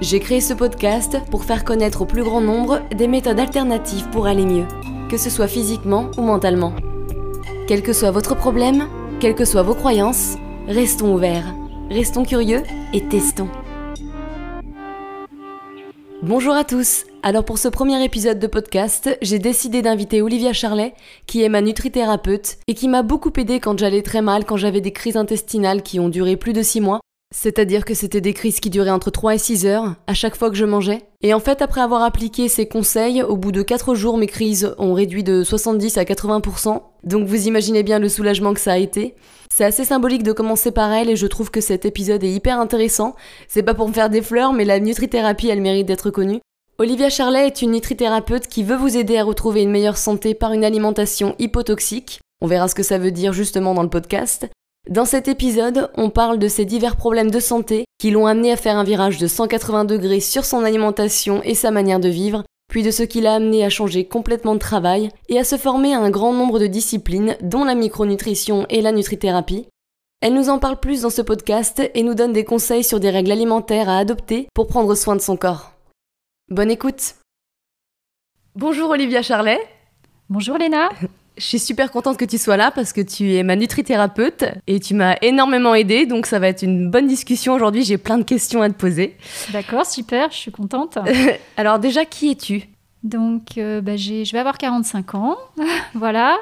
J'ai créé ce podcast pour faire connaître au plus grand nombre des méthodes alternatives pour aller mieux, que ce soit physiquement ou mentalement. Quel que soit votre problème, quelles que soient vos croyances, restons ouverts, restons curieux et testons. Bonjour à tous. Alors pour ce premier épisode de podcast, j'ai décidé d'inviter Olivia Charlet, qui est ma nutrithérapeute et qui m'a beaucoup aidé quand j'allais très mal, quand j'avais des crises intestinales qui ont duré plus de 6 mois c'est-à-dire que c'était des crises qui duraient entre 3 et 6 heures, à chaque fois que je mangeais. Et en fait, après avoir appliqué ces conseils, au bout de 4 jours, mes crises ont réduit de 70 à 80%. Donc vous imaginez bien le soulagement que ça a été. C'est assez symbolique de commencer par elle et je trouve que cet épisode est hyper intéressant. C'est pas pour me faire des fleurs, mais la nutrithérapie, elle mérite d'être connue. Olivia Charlet est une nutrithérapeute qui veut vous aider à retrouver une meilleure santé par une alimentation hypotoxique. On verra ce que ça veut dire justement dans le podcast. Dans cet épisode, on parle de ses divers problèmes de santé qui l'ont amené à faire un virage de 180 degrés sur son alimentation et sa manière de vivre, puis de ce qui l'a amené à changer complètement de travail et à se former à un grand nombre de disciplines, dont la micronutrition et la nutrithérapie. Elle nous en parle plus dans ce podcast et nous donne des conseils sur des règles alimentaires à adopter pour prendre soin de son corps. Bonne écoute Bonjour Olivia Charlet Bonjour Léna Je suis super contente que tu sois là parce que tu es ma nutrithérapeute et tu m'as énormément aidée, donc ça va être une bonne discussion aujourd'hui. J'ai plein de questions à te poser. D'accord, super, je suis contente. Alors déjà, qui es-tu? Donc, euh, bah, je vais avoir 45 ans, voilà.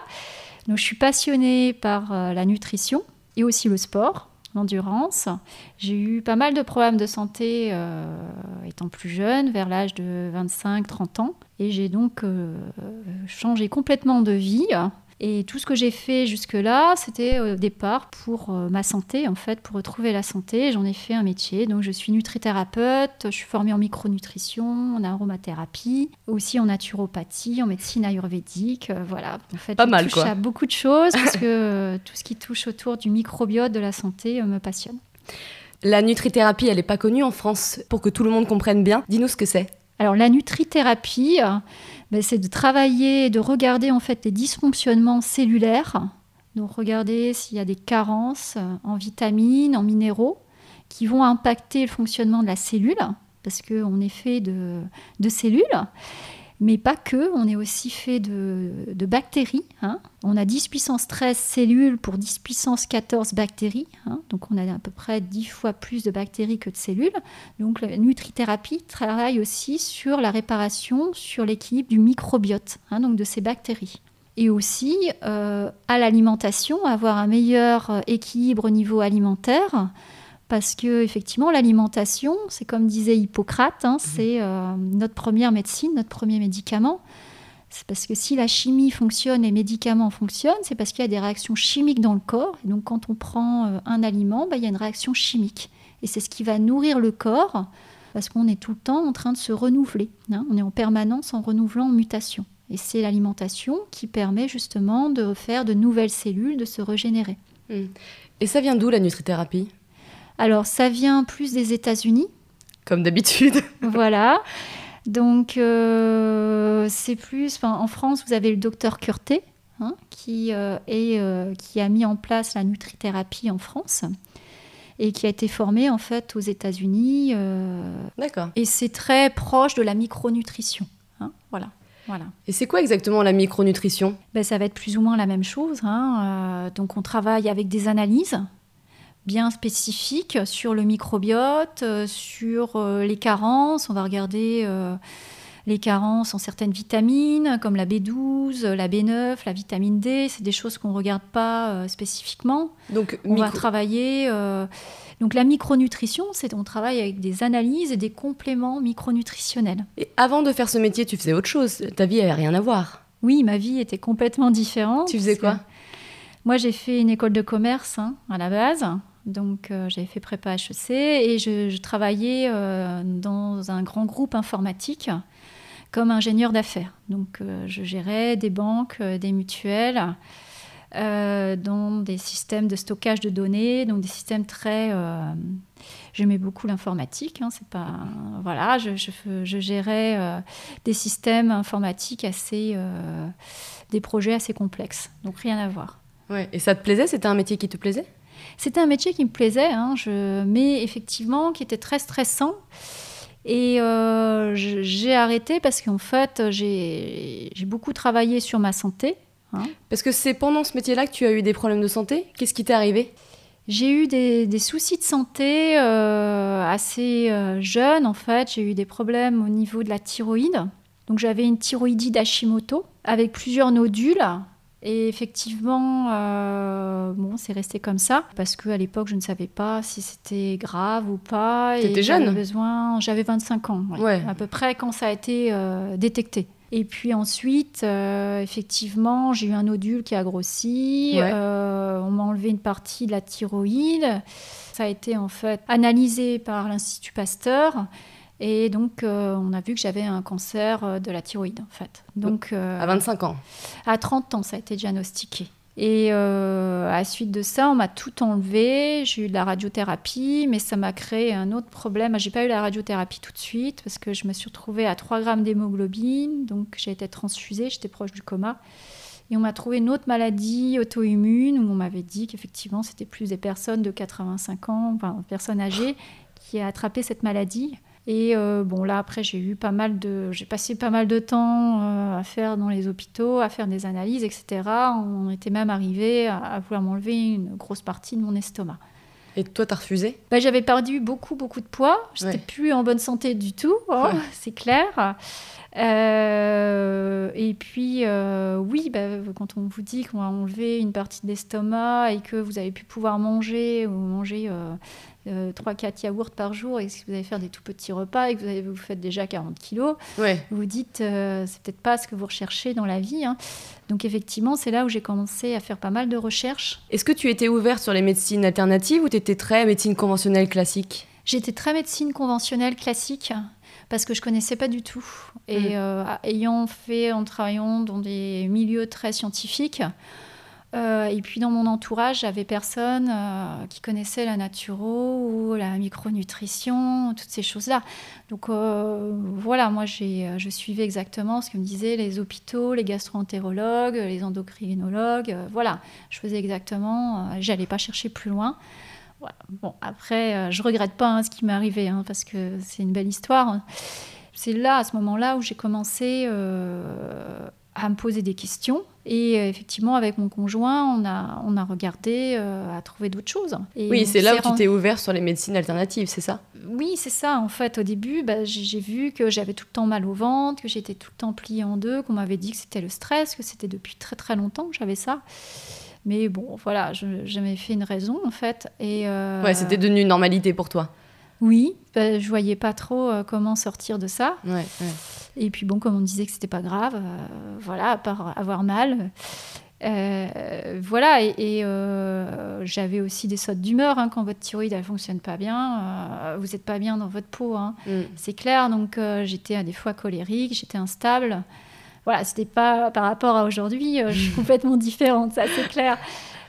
Donc, je suis passionnée par euh, la nutrition et aussi le sport, l'endurance. J'ai eu pas mal de problèmes de santé euh, étant plus jeune, vers l'âge de 25-30 ans. Et j'ai donc euh, changé complètement de vie. Et tout ce que j'ai fait jusque-là, c'était au départ pour euh, ma santé, en fait, pour retrouver la santé. J'en ai fait un métier. Donc, je suis nutrithérapeute, je suis formée en micronutrition, en aromathérapie, aussi en naturopathie, en médecine ayurvédique. Euh, voilà. En fait, Pas je mal, touche quoi. à beaucoup de choses parce que tout ce qui touche autour du microbiote de la santé me passionne. La nutrithérapie, elle n'est pas connue en France. Pour que tout le monde comprenne bien, dis-nous ce que c'est. Alors la nutrithérapie, euh, ben, c'est de travailler, de regarder en fait les dysfonctionnements cellulaires, donc regarder s'il y a des carences euh, en vitamines, en minéraux, qui vont impacter le fonctionnement de la cellule, parce qu'on est fait de, de cellules, mais pas que, on est aussi fait de, bactéries. hein. On a 10 puissance 13 cellules pour 10 puissance 14 bactéries, hein. donc on a à peu près 10 fois plus de bactéries que de cellules. Donc la nutrithérapie travaille aussi sur la réparation, sur l'équilibre du microbiote, hein, donc de ces bactéries. Et aussi euh, à l'alimentation, avoir un meilleur euh, équilibre au niveau alimentaire, parce que effectivement l'alimentation, c'est comme disait Hippocrate, hein, c'est euh, notre première médecine, notre premier médicament. C'est parce que si la chimie fonctionne, les médicaments fonctionnent, c'est parce qu'il y a des réactions chimiques dans le corps. Et donc quand on prend euh, un aliment, bah, il y a une réaction chimique. Et c'est ce qui va nourrir le corps, parce qu'on est tout le temps en train de se renouveler. hein. On est en permanence en renouvelant, en mutation. Et c'est l'alimentation qui permet justement de faire de nouvelles cellules, de se régénérer. Et ça vient d'où la nutrithérapie? Alors ça vient plus des États-Unis, Comme d'habitude. voilà. Donc euh, c'est plus, en France, vous avez le docteur Curté hein, qui, euh, est, euh, qui a mis en place la nutrithérapie en France et qui a été formé en fait aux États-Unis. D'accord. et c'est très proche de la micronutrition. hein, voilà. Voilà. Et c'est quoi exactement la micronutrition? Ben, ça va être plus ou moins la même chose. hein. Euh, donc on travaille avec des analyses bien spécifiques sur le microbiote, euh, sur euh, les carences. On va regarder euh, les carences en certaines vitamines, comme la B12, la B9, la vitamine D. C'est des choses qu'on ne regarde pas euh, spécifiquement. Donc, On va travailler. euh, donc la micronutrition, c'est on travaille avec des analyses et des compléments micronutritionnels. Et avant de faire ce métier, tu faisais autre chose. Ta vie avait rien à voir. Oui, ma vie était complètement différente. Tu faisais quoi? Moi, j'ai fait une école de commerce hein, à la base. Donc, euh, j'avais fait prépa HEC et je, travaillais euh, dans un grand groupe informatique comme ingénieur d'affaires. Donc, je gérais des banques, des mutuelles, dans des systèmes de stockage de données, donc des systèmes très J'aimais beaucoup l'informatique. Hein, c'est pas voilà, je, je, gérais euh, des systèmes informatiques assez, euh, des projets assez complexes. Donc rien à voir. Ouais. Et ça te plaisait? C'était un métier qui te plaisait? C'était un métier qui me plaisait, hein, je... mais effectivement qui était très stressant. Et euh, j'ai arrêté parce qu'en fait, j'ai beaucoup travaillé sur ma santé. Hein. Parce que c'est pendant ce métier-là que tu as eu des problèmes de santé? Qu'est-ce qui t'est arrivé? J'ai eu des, soucis de santé euh, assez euh, jeune en fait. J'ai eu des problèmes au niveau de la thyroïde. Donc j'avais une thyroïdie d'Hashimoto avec plusieurs nodules. Et effectivement, euh, bon, c'est resté comme ça parce qu'à l'époque, je ne savais pas si c'était grave ou pas. T'étais jeune besoin, J'avais 25 ans, ouais, à peu près quand ça a été détecté. Et puis ensuite, euh, effectivement, j'ai eu un nodule qui a grossi. Euh, on m'a enlevé une partie de la thyroïde. Ça a été en fait analysé par l'Institut Pasteur. Et donc, euh, on a vu que j'avais un cancer de la thyroïde, en fait. Donc, à 25 ans À 30 ans, ça a été diagnostiqué. Et euh, à la suite de ça, on m'a tout enlevé. J'ai eu de la radiothérapie, mais ça m'a créé un autre problème. J'ai pas eu la radiothérapie tout de suite parce que je me suis retrouvée à 3 grammes d'hémoglobine. Donc j'ai été transfusée, j'étais proche du coma. Et on m'a trouvé une autre maladie auto-immune où on m'avait dit qu'effectivement, c'était plus des personnes de 85 ans, enfin, personnes âgées, qui a attrapé cette maladie. Et euh, bon, là, après, j'ai eu pas mal de. J'ai passé pas mal de temps euh, à faire dans les hôpitaux, à faire des analyses, etc. On était même arrivé à, vouloir m'enlever une grosse partie de mon estomac. Et toi, t'as refusé? Bah, J'avais perdu beaucoup, beaucoup de poids. J'étais plus en bonne santé du tout, hein, c'est clair. Euh, et puis, oui, bah, quand on vous dit qu'on va enlever une partie de l'estomac et que vous avez pu pouvoir manger ou manger 3-4 euh, yaourts par jour et si vous allez faire des tout petits repas et que vous, vous faites déjà 40 kilos, vous vous dites euh, c'est peut-être pas ce que vous recherchez dans la vie. Hein. Donc effectivement, c'est là où j'ai commencé à faire pas mal de recherches. Est-ce que tu étais ouverte sur les médecines alternatives ou tu étais très médecine conventionnelle classique? J'étais très médecine conventionnelle classique parce que je connaissais pas du tout. Et mm. euh, ayant fait, en travaillant dans des milieux très scientifiques, euh, et puis dans mon entourage, j'avais personne euh, qui connaissait la naturo ou la micronutrition, toutes ces choses-là. Donc voilà, moi je suivais exactement ce que me disaient les hôpitaux, les gastro-entérologues, les endocrinologues. voilà, je faisais exactement, j'allais pas chercher plus loin. Bon, après, je regrette pas hein, ce qui m'est arrivé, hein, parce que c'est une belle histoire. C'est là, à ce moment-là, où j'ai commencé à me poser des questions. Et euh, effectivement, avec mon conjoint, on a, on a regardé euh, à trouver d'autres choses. oui, c'est là où tu t'es ouvert sur les médecines alternatives, c'est ça? Oui, c'est ça. En fait, au début, bah, j'ai vu que j'avais tout le temps mal au ventre, que j'étais tout le temps pliée en deux, qu'on m'avait dit que c'était le stress, que c'était depuis très très longtemps que j'avais ça. Mais bon, voilà, je m'avais fait une raison en fait. Et euh, Ouais, c'était devenu une normalité pour toi. Oui, bah, je voyais pas trop comment sortir de ça. Ouais, ouais. Et puis bon, comme on disait que c'était pas grave, euh, voilà, à part avoir mal. Euh, voilà, et, euh, j'avais aussi des sautes d'humeur hein, quand votre thyroïde elle fonctionne pas bien, vous n'êtes pas bien dans votre peau, hein. mm. c'est clair. Donc j'étais des fois colérique, j'étais instable. Voilà, c'était pas par rapport à aujourd'hui, je suis complètement différente, ça c'est clair.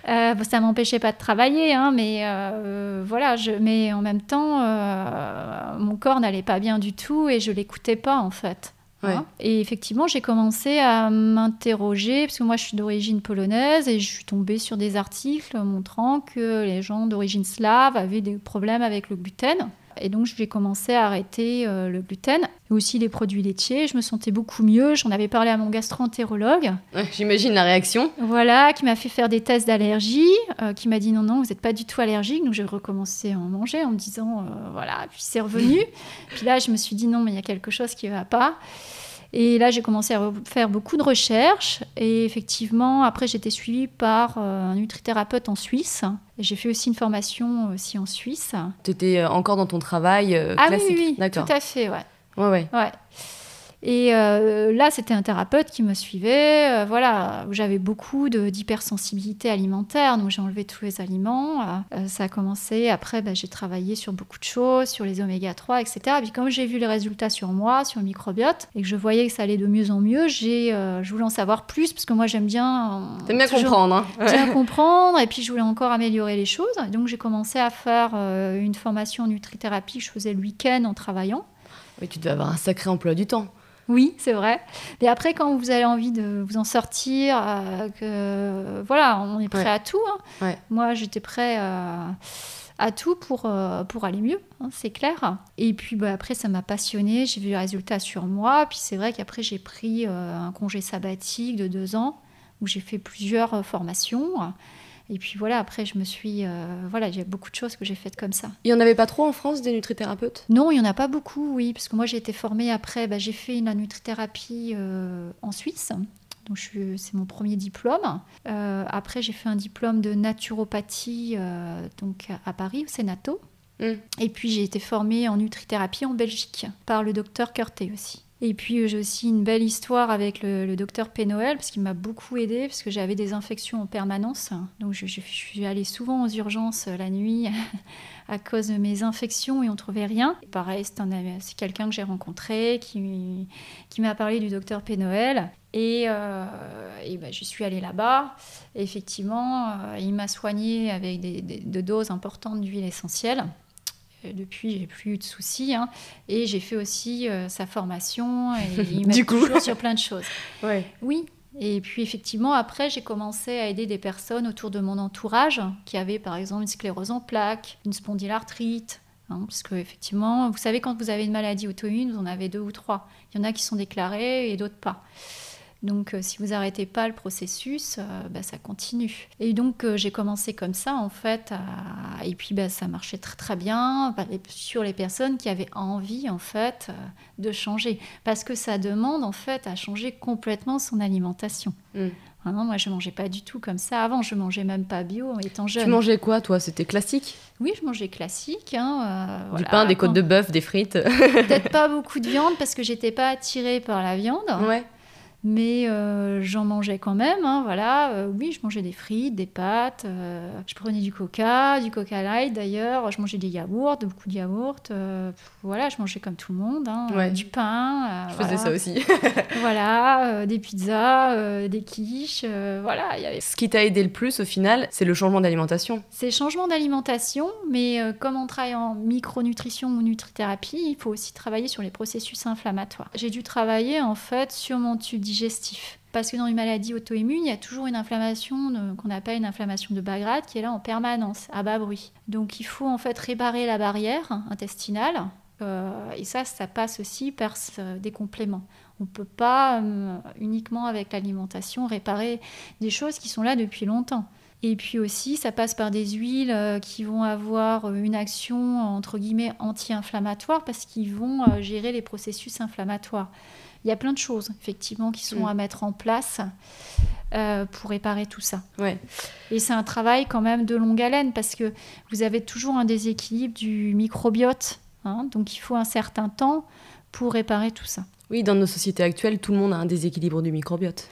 Euh, ça m'empêchait pas de travailler, hein, mais euh, voilà. Je, mais en même temps, euh, mon corps n'allait pas bien du tout et je l'écoutais pas en fait. Hein. Et effectivement, j'ai commencé à m'interroger, parce que moi je suis d'origine polonaise, et je suis tombée sur des articles montrant que les gens d'origine slave avaient des problèmes avec le gluten. Et donc, j'ai commencé à arrêter euh, le gluten et aussi les produits laitiers. Je me sentais beaucoup mieux. J'en avais parlé à mon gastro-entérologue. J'imagine la réaction. Voilà, qui m'a fait faire des tests d'allergie, euh, qui m'a dit non, non, vous n'êtes pas du tout allergique. Donc, j'ai recommencé à en manger en me disant, euh, voilà, puis c'est revenu. puis là, je me suis dit non, mais il y a quelque chose qui ne va pas. Et là, j'ai commencé à faire beaucoup de recherches. Et effectivement, après, été suivie par euh, un nutrithérapeute en Suisse. J'ai fait aussi une formation aussi en Suisse. Tu étais euh, encore dans ton travail euh, ah, classique oui, oui, tout à fait, ouais. Ouais, ouais. ouais. Et euh, là, c'était un thérapeute qui me suivait. euh, voilà, j'avais beaucoup d'hypersensibilité alimentaire, donc j'ai enlevé tous les aliments. Euh, ça a commencé. Après, bah, j'ai travaillé sur beaucoup de choses, sur les oméga 3, etc. Et puis, comme j'ai vu les résultats sur moi, sur le microbiote, et que je voyais que ça allait de mieux en mieux, j'ai, je voulais en savoir plus, parce que moi, j'aime bien. T'aimes bien comprendre, hein bien comprendre et puis je voulais encore améliorer les choses. Et donc j'ai commencé à faire une formation en nutrithérapie que je faisais le week-end en travaillant. Oui, tu dois avoir un sacré emploi du temps. Oui, c'est vrai. Mais après, quand vous avez envie de vous en sortir, euh, que voilà, on est prêt Ouais. à tout. hein. Ouais. Moi, j'étais prêt euh, à tout pour, euh, pour aller mieux, hein, c'est clair. Et puis bah, après, ça m'a passionné. J'ai vu les résultats sur moi. Puis c'est vrai qu'après, j'ai pris euh, un congé sabbatique de deux ans où j'ai fait plusieurs formations. Et puis voilà, après, je me suis. euh, voilà, a beaucoup de choses que j'ai faites comme ça. Il y en avait pas trop en France des nutrithérapeutes? Non, il n'y en a pas beaucoup, oui, parce que moi j'ai été formée après, bah, j'ai fait une nutrithérapie euh, en Suisse. Donc c'est mon premier diplôme. Euh, après j'ai fait un diplôme de naturopathie donc à Paris au Sénato. Mm. Et puis j'ai été formée en nutrithérapie en Belgique par le docteur Curté aussi. Et puis euh, j'ai aussi une belle histoire avec le, le docteur Pénoël parce qu'il m'a beaucoup aidé parce que j'avais des infections en permanence. Donc je, je- je suis allée souvent aux urgences euh, la nuit à cause de mes infections et on trouvait rien. Et pareil, c'est quelqu'un que j'ai rencontré qui, qui m'a parlé du docteur Pénoël. Et, euh, et ben, j'y suis allée là-bas. Effectivement, il m'a soignée avec des, des- de doses importantes d'huile essentielle. Depuis, j'ai plus eu de soucis. hein. Et j'ai fait aussi euh, sa formation. Et il coup. toujours sur plein de choses. Ouais. Oui. Et puis effectivement, après, j'ai commencé à aider des personnes autour de mon entourage qui avaient par exemple une sclérose en plaques, une spondylarthrite. hein, parce que effectivement, vous savez, quand vous avez une maladie auto-immune, vous en avez deux ou trois. Il y en a qui sont déclarés et d'autres pas. Donc, euh, si vous n'arrêtez pas le processus, euh, bah, ça continue. Et donc, euh, j'ai commencé comme ça, en fait. à- Et puis, bah, ça marchait très, très bien bah, sur les personnes qui avaient envie, en fait, de changer. Parce que ça demande, en fait, à changer complètement son alimentation. Mm. Hein, moi, je mangeais pas du tout comme ça. Avant, je mangeais même pas bio étant jeune. Tu mangeais quoi, toi? C'était classique? Oui, je mangeais classique. hein, euh, Du voilà, pain, des côtes de bœuf, des frites Peut-être pas beaucoup de viande parce que j'étais pas attirée par la viande. Ouais. Mais euh, j'en mangeais quand même, hein, voilà. Euh, oui, je mangeais des frites, des pâtes, euh, je prenais du coca, du coca light d'ailleurs, je mangeais des yaourts, beaucoup de yaourts, voilà, je mangeais comme tout le monde, hein, Ouais. du pain, Je voilà. faisais ça aussi. voilà, des pizzas, des quiches, voilà, il y avait Ce qui t'a aidé le plus, au final, c'est le changement d'alimentation. ces changements d'alimentation, mais comme on travaille en micronutrition ou nutrithérapie, il faut aussi travailler sur les processus inflammatoires. J'ai dû travailler en fait sur mon tube digestif. Parce que dans une maladie auto-immune, il y a toujours une inflammation qu'on appelle une inflammation de bas grade qui est là en permanence, à bas bruit. Donc il faut en fait réparer la barrière intestinale. euh, et ça, ça passe aussi par des compléments. On ne peut pas euh, uniquement avec l'alimentation réparer des choses qui sont là depuis longtemps. Et puis aussi, ça passe par des huiles euh, qui vont avoir euh, une action entre guillemets anti-inflammatoire parce qu'ils vont euh, gérer les processus inflammatoires. Il y a plein de choses effectivement qui sont Mm. à mettre en place euh, pour réparer tout ça. Ouais. Et c'est un travail quand même de longue haleine parce que vous avez toujours un déséquilibre du microbiote. hein, donc il faut un certain temps pour réparer tout ça. Oui, dans nos sociétés actuelles, tout le monde a un déséquilibre du microbiote.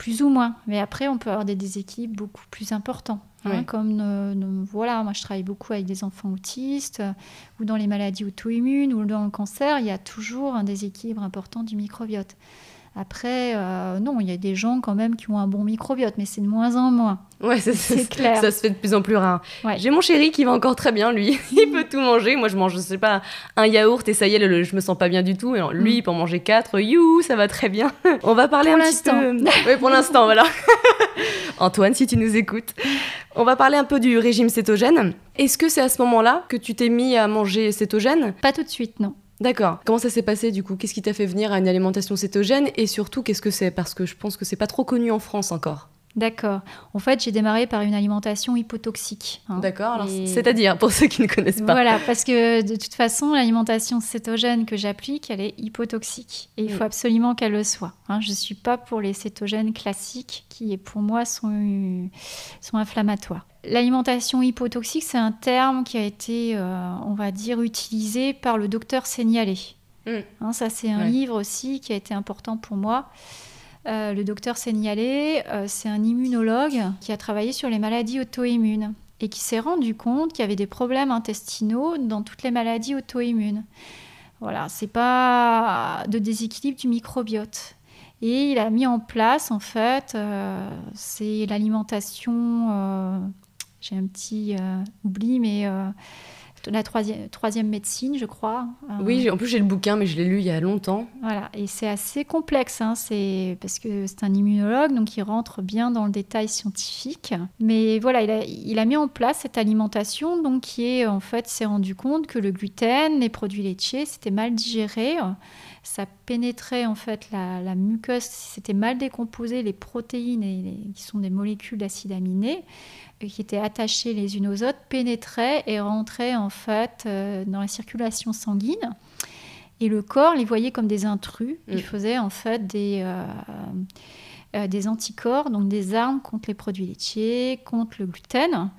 Plus ou moins. Mais après, on peut avoir des déséquilibres beaucoup plus importants. hein. Comme, euh, euh, voilà, moi je travaille beaucoup avec des enfants autistes, euh, ou dans les maladies auto-immunes, ou dans le cancer, il y a toujours un déséquilibre important du microbiote. Après, euh, non, il y a des gens quand même qui ont un bon microbiote, mais c'est de moins en moins. Ouais, C'est clair. ça se fait de plus en plus rare. Ouais. J'ai mon chéri qui va encore très bien, lui. Il peut tout manger. Moi, je mange, je sais pas, un yaourt et ça y est, le- je me sens pas bien du tout. Et alors, lui, Mm. il peut en manger quatre. You, ça va très bien. On va parler Pour un petit peu. Oui, pour l'instant, voilà. Antoine, si tu nous écoutes. On va parler un peu du régime cétogène. Est-ce que c'est à ce moment-là que tu t'es mis à manger cétogène? Pas tout de suite, non. D'accord. Comment ça s'est passé du coup? Qu'est-ce qui t'a fait venir à une alimentation cétogène? Et surtout, qu'est-ce que c'est? Parce que je pense que c'est pas trop connu en France encore. D'accord. En fait, j'ai démarré par une alimentation hypotoxique. hein. D'accord. Alors, Et- c'est-à-dire, pour ceux qui ne connaissent pas. Voilà, parce que de toute façon, l'alimentation cétogène que j'applique, elle est hypotoxique. Et il faut Mm. absolument qu'elle le soit. hein. Je ne suis pas pour les cétogènes classiques qui, pour moi, sont, sont inflammatoires. L'alimentation hypotoxique, c'est un terme qui a été, euh, on va dire, utilisé par le docteur Seignalé. Mm. Hein, ça, c'est un Ouais. livre aussi qui a été important pour moi. Euh, le docteur Seignalé, euh, c'est un immunologue qui a travaillé sur les maladies auto-immunes et qui s'est rendu compte qu'il y avait des problèmes intestinaux dans toutes les maladies auto-immunes. Voilà, c'est pas de déséquilibre du microbiote. Et il a mis en place, en fait, euh, c'est l'alimentation. J'ai un petit euh, oubli, mais euh, la troisième, troisième médecine, je crois. Euh, Oui, en plus j'ai le bouquin, mais je l'ai lu il y a longtemps. voilà, et c'est assez complexe, hein, c'est parce que c'est un immunologue, donc il rentre bien dans le détail scientifique. Mais voilà, il a, il a mis en place cette alimentation, donc qui est en fait, s'est rendu compte que le gluten, les produits laitiers, c'était mal digéré. Ça pénétrait en fait la, la muqueuse, c'était mal décomposé, les protéines, et les- qui sont des molécules d'acide aminé, euh, qui étaient attachées les unes aux autres, pénétraient et rentraient en fait euh, dans la circulation sanguine. Et le corps les voyait comme des intrus. Mm. Il faisait en fait des, euh, euh, des anticorps, donc des armes contre les produits laitiers, contre le gluten.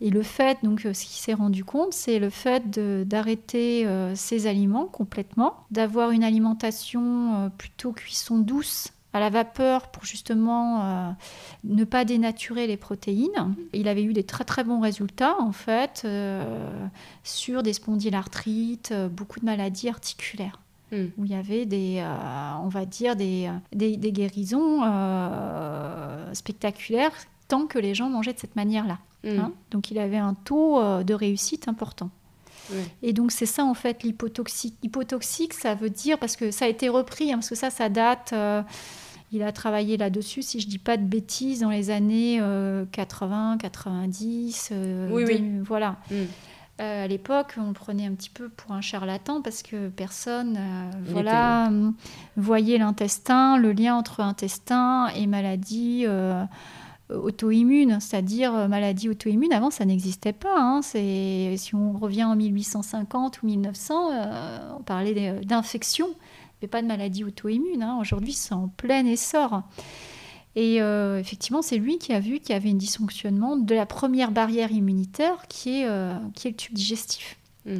Et le fait, donc, euh, ce qui s'est rendu compte, c'est le fait d'arrêter euh, ces aliments complètement, d'avoir une alimentation euh, plutôt cuisson douce à la vapeur pour justement euh, ne pas dénaturer les protéines. Il avait eu des très très bons résultats en fait sur des spondylarthrites, beaucoup de maladies articulaires Mm. où il y avait des, euh, on va dire, des, des, des guérisons euh, spectaculaires tant que les gens mangeaient de cette manière-là. Mm. hein. Donc il avait un taux euh, de réussite important. Et donc c'est ça en fait l'hypotoxique. Hypotoxique, ça veut dire, parce que ça a été repris, hein, parce que ça, ça date, euh, il a travaillé là-dessus, si je dis pas de bêtises, dans les années euh, 80, 90. euh, Oui, oui. 2000, Voilà. Mm. À l'époque, on le prenait un petit peu pour un charlatan parce que personne Il voilà, voyait l'intestin, le lien entre intestin et maladie auto-immune, c'est-à-dire euh, maladie auto-immune. Avant, ça n'existait pas. hein. Si on revient en 1850 ou 1900, euh, on parlait d'infection, mais pas de maladie auto-immune. hein. Aujourd'hui, c'est en plein essor. Et euh, effectivement, c'est lui qui a vu qu'il y avait un dysfonctionnement de la première barrière immunitaire qui est, euh, qui est le tube digestif. Mm.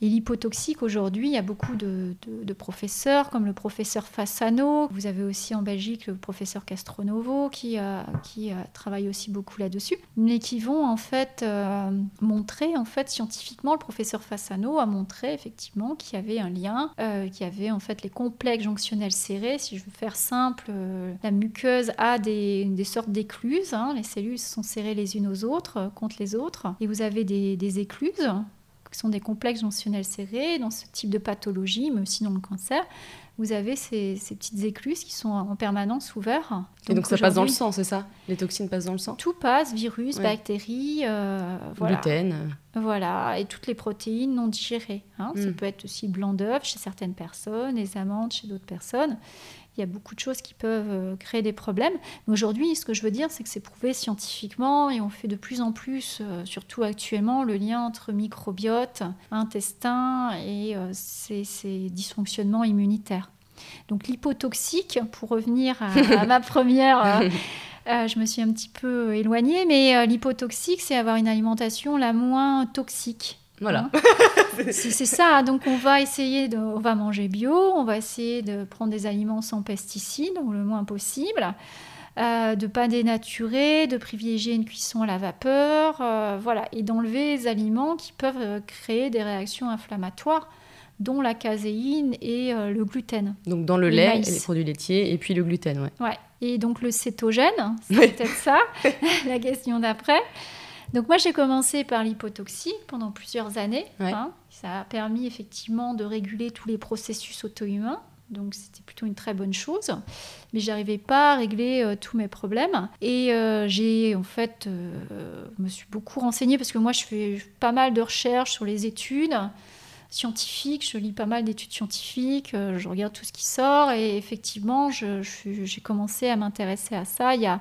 Et l'hypotoxique, aujourd'hui, il y a beaucoup de, professeurs, comme le professeur Fassano. Vous avez aussi en Belgique le professeur Castronovo qui, euh, euh, travaille aussi beaucoup là-dessus. Mais qui vont en fait euh, montrer, en fait, scientifiquement, le professeur Fassano a montré effectivement qu'il y avait un lien, qu'il y avait en fait les complexes jonctionnels serrés. Si je veux faire simple, la muqueuse a des, sortes d'écluses. hein. Les cellules sont serrées les unes aux autres, contre les autres. Et vous avez des écluses qui sont des complexes jonctionnels serrés, dans ce type de pathologie, mais aussi dans le cancer, vous avez ces, ces petites écluses qui sont en permanence ouvertes. Et donc ça passe dans le sang, c'est ça? Les toxines passent dans le sang? Tout passe, virus, Ouais. bactéries, euh, voilà. Gluten. Voilà, et toutes les protéines non digérées. hein. Ça Mm. peut être aussi blanc d'œuf chez certaines personnes, les amandes chez d'autres personnes. Il y a beaucoup de choses qui peuvent euh, créer des problèmes. Mais aujourd'hui, ce que je veux dire, c'est que c'est prouvé scientifiquement et on fait de plus en plus, euh, surtout actuellement, le lien entre microbiote, intestin et euh, ces, ces dysfonctionnements immunitaires. Donc l'hypotoxique, pour revenir à, à ma première... euh, je me suis un petit peu éloignée, mais euh, l'hypotoxique, c'est avoir une alimentation la moins toxique. Voilà. C'est c'est ça, donc on va essayer de, on va manger bio, on va essayer de prendre des aliments sans pesticides, ou le moins possible, euh, de pas dénaturer, de privilégier une cuisson à la vapeur, euh, voilà, et d'enlever les aliments qui peuvent euh, créer des réactions inflammatoires, dont la caséine et euh, le gluten. Donc dans le Le lait, maïs. les produits laitiers et puis le gluten, ouais. Ouais. Et donc le cétogène, c'est Oui. peut-être ça, la question d'après. Donc moi j'ai commencé par l'hypotoxie pendant plusieurs années. Ouais. hein. Ça a permis effectivement de réguler tous les processus auto-humains. Donc c'était plutôt une très bonne chose. Mais j'arrivais pas à régler euh, tous mes problèmes. Et euh, j'ai en fait, euh, je me suis beaucoup renseignée parce que moi je fais pas mal de recherches sur les études scientifiques, je lis pas mal d'études scientifiques, euh, je regarde tout ce qui sort et effectivement, j'ai commencé à m'intéresser à ça il y a,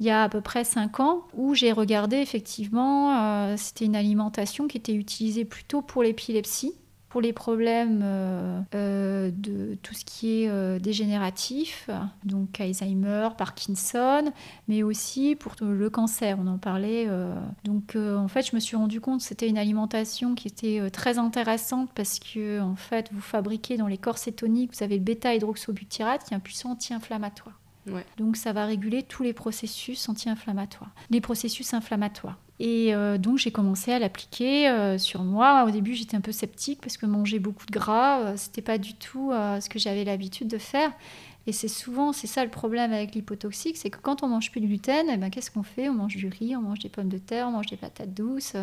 il y a à peu près 5 ans où j'ai regardé effectivement, euh, c'était une alimentation qui était utilisée plutôt pour l'épilepsie, pour les problèmes de tout ce qui est dégénératif, donc Alzheimer, Parkinson, mais aussi pour le cancer, on en parlait. donc en fait, je me suis rendu compte que c'était une alimentation qui était très intéressante parce que en fait, vous fabriquez dans les corps cétoniques, vous avez le bêta-hydroxybutyrate qui est un puissant anti-inflammatoire. Donc ça va réguler tous les processus anti-inflammatoires, les processus inflammatoires. Et euh, donc j'ai commencé à l'appliquer euh, sur moi. Au début j'étais un peu sceptique parce que manger beaucoup de gras, euh, c'était pas du tout ce que j'avais l'habitude de faire. Et c'est souvent, c'est ça le problème avec l'hypotoxique, c'est que quand on mange plus de gluten, eh ben, qu'est-ce qu'on fait? On mange du riz, on mange des pommes de terre, on mange des patates douces,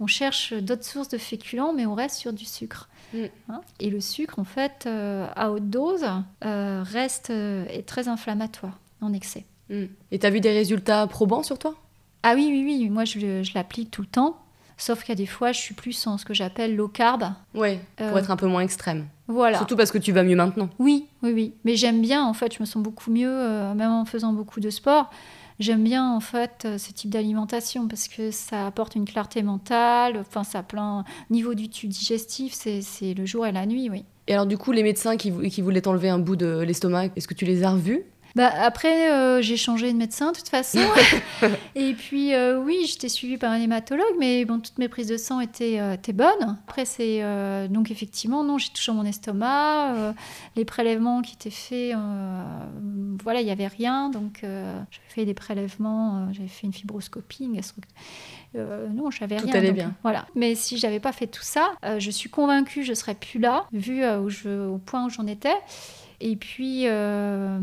on cherche d'autres sources de féculents, mais on reste sur du sucre. Mm. Hein? Et le sucre, en fait, à haute dose, reste est très inflammatoire en excès. Mm. Et tu as vu des résultats probants sur toi? Ah oui, oui, oui, moi je, l'applique tout le temps. Sauf qu'à des fois, je suis plus en ce que j'appelle low carb. Ouais, pour euh, être un peu moins extrême. Voilà. Surtout parce que tu vas mieux maintenant. Oui, oui, oui. Mais j'aime bien, en fait, je me sens beaucoup mieux, euh, même en faisant beaucoup de sport. J'aime bien, en fait, euh, ce type d'alimentation parce que ça apporte une clarté mentale. Enfin, ça plein niveau du tube digestif, c'est le jour et la nuit, oui. Et alors, du coup, les médecins qui, qui voulaient t'enlever un bout de l'estomac, est-ce que tu les as revus? Bah, après, euh, j'ai changé de médecin de toute façon. et puis, euh, oui, j'étais suivie par un hématologue, mais bon, toutes mes prises de sang étaient, euh, étaient bonnes. Après, c'est. donc, effectivement, non, j'ai touché mon estomac. les prélèvements qui étaient faits, voilà, il n'y avait rien. Donc, j'avais fait des prélèvements, j'avais fait une fibroscopie, une gastro... non, j'avais rien. Tout allait bien. Voilà. Mais si j'avais pas fait tout ça, je suis convaincue que je serais plus là, vu où je, au point où j'en étais. Et puis, euh,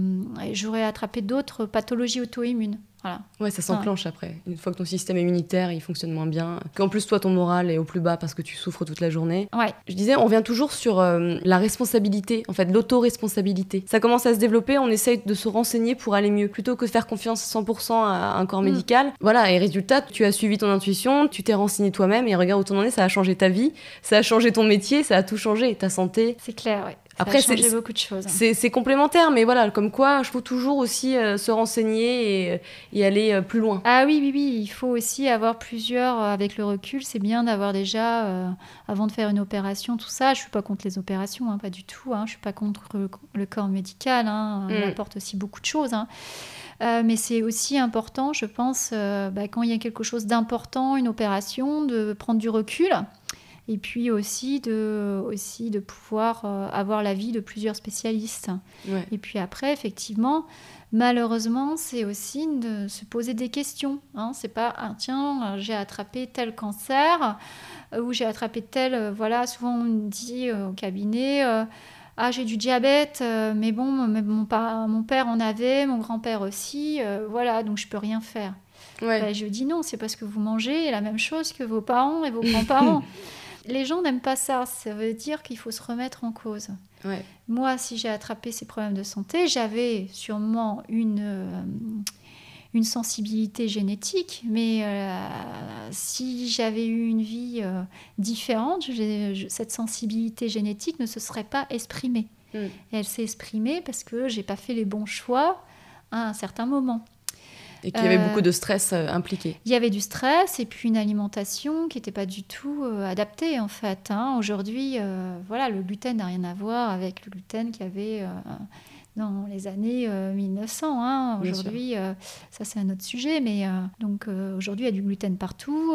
j'aurais attrapé d'autres pathologies auto-immunes. Voilà. Ouais, ça s'enclenche après. Une fois que ton système immunitaire il fonctionne moins bien, qu'en plus toi ton moral est au plus bas parce que tu souffres toute la journée. Ouais. Je disais, on vient toujours sur euh, la responsabilité, en fait, l'autoresponsabilité. Ça commence à se développer, on essaye de se renseigner pour aller mieux, plutôt que de faire confiance 100% à un corps mm. médical. Voilà, et résultat, tu as suivi ton intuition, tu t'es renseigné toi-même et regarde où t'en en es, ça a changé ta vie, ça a changé ton métier, ça a tout changé, ta santé. C'est clair, ouais. Après, c'est beaucoup de choses. C'est complémentaire, mais voilà, comme quoi, je faut toujours aussi euh, se renseigner et, aller euh, plus loin. Ah oui, oui, oui, il faut aussi avoir plusieurs, euh, avec le recul, c'est bien d'avoir déjà, avant de faire une opération, tout ça. Je suis pas contre les opérations, hein, pas du tout. Hein, je suis pas contre le, corps médical. Hein, Il mm. apporte aussi beaucoup de choses. Hein. mais c'est aussi important, je pense, bah, quand il y a quelque chose d'important, une opération, de prendre du recul et puis aussi de, aussi de pouvoir euh, avoir l'avis de plusieurs spécialistes. Et puis après, effectivement, malheureusement, c'est aussi de se poser des questions. Hein. C'est pas, ah, tiens, j'ai attrapé tel cancer euh, ou j'ai attrapé tel. Euh, voilà, souvent on me dit au cabinet. ah, j'ai du diabète, mais bon, mon, mon, père en avait, mon grand-père aussi, voilà, donc je peux rien faire. Ben, je dis non, c'est parce que vous mangez la même chose que vos parents et vos grands-parents. les gens n'aiment pas ça. Ça veut dire qu'il faut se remettre en cause. Moi, si j'ai attrapé ces problèmes de santé, j'avais sûrement une, euh, une sensibilité génétique, mais euh, si j'avais eu une vie euh, différente, cette sensibilité génétique ne se serait pas exprimée. Hmm. elle s'est exprimée parce que j'ai pas fait les bons choix à un certain moment. Et qu'il y avait beaucoup de stress euh, impliqué. Il y avait du stress et puis une alimentation qui n'était pas du tout euh, adaptée en fait. Hein. Aujourd'hui, euh, voilà, le gluten n'a rien à voir avec le gluten qui avait dans les années 1900. Euh, hein. Aujourd'hui, euh, ça c'est un autre sujet, mais euh, donc aujourd'hui il y a du gluten partout.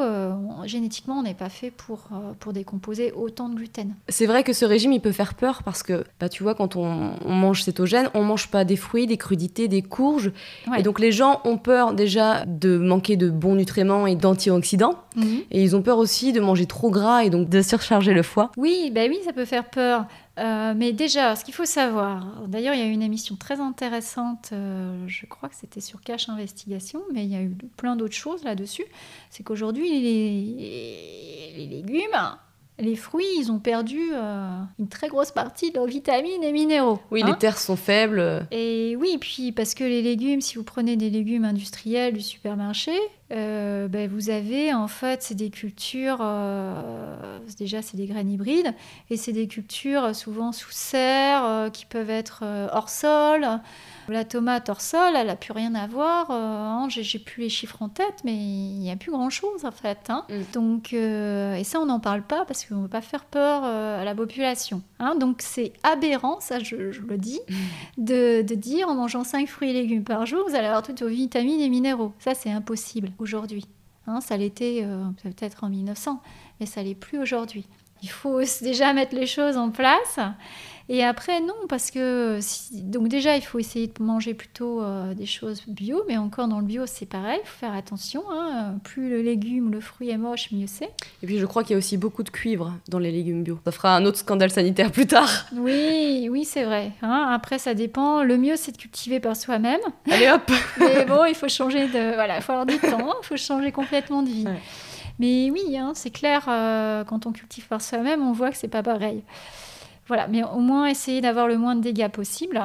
génétiquement, on n'est pas fait pour, pour décomposer autant de gluten. C'est vrai que ce régime il peut faire peur parce que bah, tu vois, quand on, mange cétogène, on mange pas des fruits, des crudités, des courges. Et donc les gens ont peur déjà de manquer de bons nutriments et d'antioxydants. Mhm. Et ils ont peur aussi de manger trop gras et donc de surcharger le foie. Oui, bah oui, ça peut faire peur. Euh, mais déjà, ce qu'il faut savoir, d'ailleurs, il y a eu une émission très intéressante, euh, je crois que c'était sur Cache Investigation, mais il y a eu plein d'autres choses là-dessus. C'est qu'aujourd'hui, les, légumes, les fruits, ils ont perdu euh, une très grosse partie de leurs vitamines et minéraux. Oui, les hein. terres sont faibles. Et oui, puis parce que les légumes, si vous prenez des légumes industriels du supermarché, euh, ben, vous avez en fait, c'est des cultures, euh, déjà c'est des graines hybrides, et c'est des cultures souvent sous serre, qui peuvent être hors sol. La tomate hors sol, elle n'a plus rien à voir. Euh, hein, j'ai plus les chiffres en tête, mais il n'y a plus grand-chose en fait. Hein. Mm. Donc, euh, et ça, on n'en parle pas parce qu'on ne veut pas faire peur à la population. Hein. Donc c'est aberrant, ça je, le dis, mm. de, de, dire en mangeant 5 fruits et légumes par jour, vous allez avoir toutes vos vitamines et minéraux. Ça, c'est impossible aujourd'hui. ça l'était peut-être en 1900, mais ça l'est plus aujourd'hui. Il faut déjà mettre les choses en place. Et après, non, parce que donc déjà, il faut essayer de manger plutôt euh, des choses bio, mais encore dans le bio, c'est pareil, il faut faire attention. Hein. Plus le légume le fruit est moche, mieux c'est. Et puis, je crois qu'il y a aussi beaucoup de cuivre dans les légumes bio. Ça fera un autre scandale sanitaire plus tard. Oui, oui, c'est vrai. Hein. Après, ça dépend. Le mieux, c'est de cultiver par soi-même. Allez hop Mais bon, il faut changer de. Voilà, il faut avoir du temps, il faut changer complètement de vie. Mais oui, hein, c'est clair, euh, quand on cultive par soi-même, on voit que c'est pas pareil. Voilà, mais au moins essayer d'avoir le moins de dégâts possible.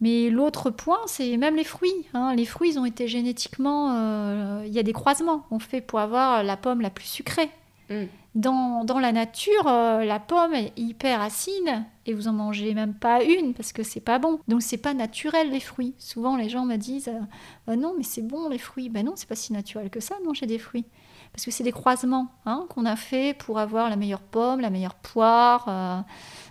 Mais l'autre point, c'est même les fruits. Hein. Les fruits, ils ont été génétiquement. Euh, il y a des croisements. On fait pour avoir la pomme la plus sucrée. Mm. Dans, dans, la nature, euh, la pomme est hyper acide et vous en mangez même pas une parce que c'est pas bon. Donc c'est pas naturel les fruits. Souvent les gens me disent bah non mais c'est bon les fruits. Ben non c'est pas si naturel que ça de manger des fruits parce que c'est des croisements hein, qu'on a fait pour avoir la meilleure pomme, la meilleure poire. Euh,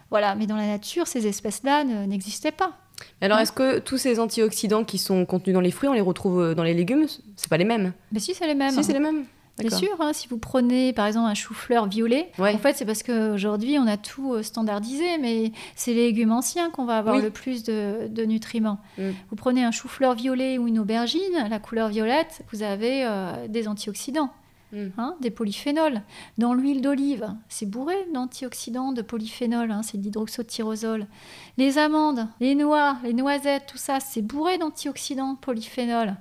voilà, mais dans la nature, ces espèces-là n'existaient pas. Alors, est-ce que tous ces antioxydants qui sont contenus dans les fruits, on les retrouve euh, dans les légumes? C'est pas les mêmes? Mais si, c'est les mêmes. Si, c'est les mêmes. Bien sûr, hein, si vous prenez par exemple un chou-fleur violet, en fait c'est parce qu'aujourd'hui on a tout euh, standardisé, mais c'est les légumes anciens qu'on va avoir le plus de, nutriments. Mm. Vous prenez un chou-fleur violet ou une aubergine, la couleur violette, vous avez des antioxydants. Mm. Hein, des polyphénols. Dans l'huile d'olive, c'est bourré d'antioxydants, de polyphénols, hein, c'est de l'hydroxytyrosol. Les amandes, les noix, les noisettes, tout ça, c'est bourré d'antioxydants, polyphénols.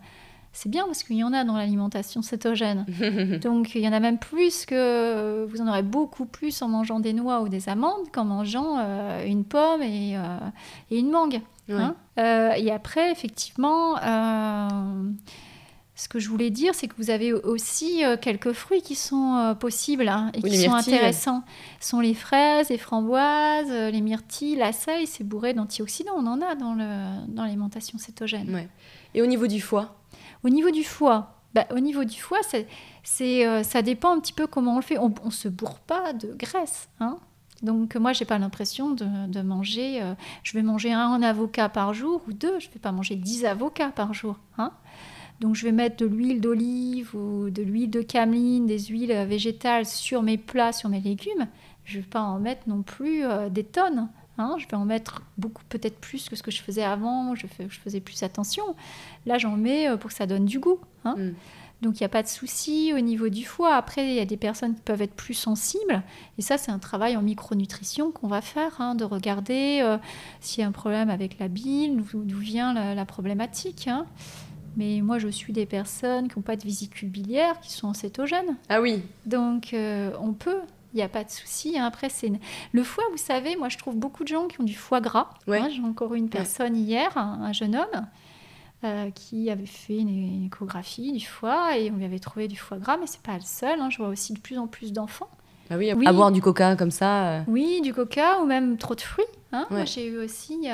C'est bien parce qu'il y en a dans l'alimentation cétogène. Donc il y en a même plus que vous en aurez beaucoup plus en mangeant des noix ou des amandes qu'en mangeant euh, une pomme et, euh, une mangue. Hein. Euh, et après, effectivement, ce que je voulais dire, c'est que vous avez aussi euh, quelques fruits qui sont euh, possibles hein, et qui sont intéressants. Ce sont les fraises, les framboises, euh, les myrtilles, la l'aceille, c'est bourré d'antioxydants. On en a dans l'alimentation cétogène. Et au niveau du foie? Au niveau du foie, bah, au niveau du foie, c'est, ça dépend un petit peu comment on le fait. On ne se bourre pas de graisse. Hein. donc moi, j'ai pas l'impression de, manger. je vais manger un avocat par jour ou deux. Je vais pas manger dix avocats par jour. Hein. Donc je vais mettre de l'huile d'olive ou de l'huile de cameline, des huiles végétales sur mes plats, sur mes légumes. Je ne vais pas en mettre non plus euh, des tonnes. Hein. Je vais en mettre beaucoup, peut-être plus que ce que je faisais avant. Je, je faisais plus attention. Là, j'en mets euh, pour que ça donne du goût. Hein. Mm. Donc il n'y a pas de souci au niveau du foie. Après, il y a des personnes qui peuvent être plus sensibles. Et ça, c'est un travail en micronutrition qu'on va faire, hein, de regarder euh, s'il y a un problème avec la bile, d'où vient la, la problématique. Mais moi, je suis des personnes qui n'ont pas de vésicule biliaire, qui sont cétogènes. Ah oui. Donc, euh, on peut. Il n'y a pas de souci. Hein. Après, c'est le foie. Vous savez, moi, je trouve beaucoup de gens qui ont du foie gras. Hein, j'ai encore eu une personne hier, un, jeune homme, euh, qui avait fait une, échographie du foie et on lui avait trouvé du foie gras, mais c'est pas le seul. Hein. Je vois aussi de plus en plus d'enfants. Ah oui, oui, boire du coca comme ça. Euh. Oui, du coca ou même trop de fruits. Moi, j'ai eu aussi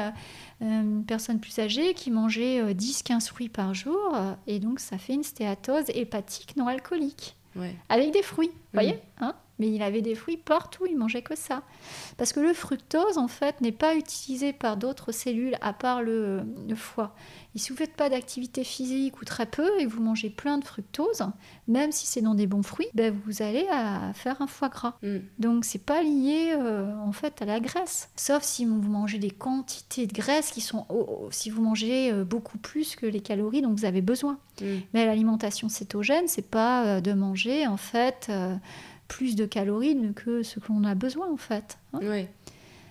une personne plus âgée qui mangeait 10-15 euh, fruits par jour, euh, et donc ça fait une stéatose hépatique non alcoolique. Avec des fruits, vous voyez mmh. hein? Mais il avait des fruits partout, il mangeait que ça. Parce que le fructose, en fait, n'est pas utilisé par d'autres cellules à part le, foie. Et si vous ne faites pas d'activité physique ou très peu et vous mangez plein de fructose, même si c'est dans des bons fruits, ben vous allez à faire un foie gras. Donc, mm. Donc c'est pas lié euh, en fait à la graisse. Sauf si vous mangez des quantités de graisse qui sont si vous mangez euh, beaucoup plus que les calories dont vous avez besoin. Mm. Mais l'alimentation cétogène, c'est pas euh, de manger en fait plus de calories que ce qu'on a besoin en fait. Hein.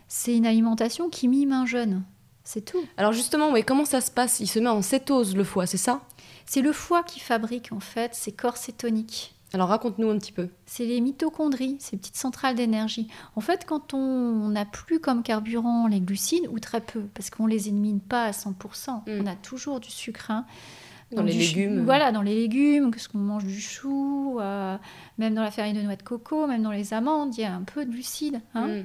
C'est une alimentation qui mime un jeûne, c'est tout. Alors justement, oui, comment ça se passe? Il se met en cétose le foie, c'est ça? C'est le foie qui fabrique en fait ces corps cétoniques. Alors raconte-nous un petit peu. C'est les mitochondries, ces petites centrales d'énergie. En fait, quand on n'a plus comme carburant les glucides, ou très peu, parce qu'on les élimine pas à 100%, mm. on a toujours du sucre. Hein. Dans, les légumes. Voilà, dans les légumes, qu'est-ce qu'on mange du chou, euh, même dans la farine de noix de coco, même dans les amandes, il y a un peu de glucides. Hein. Mm.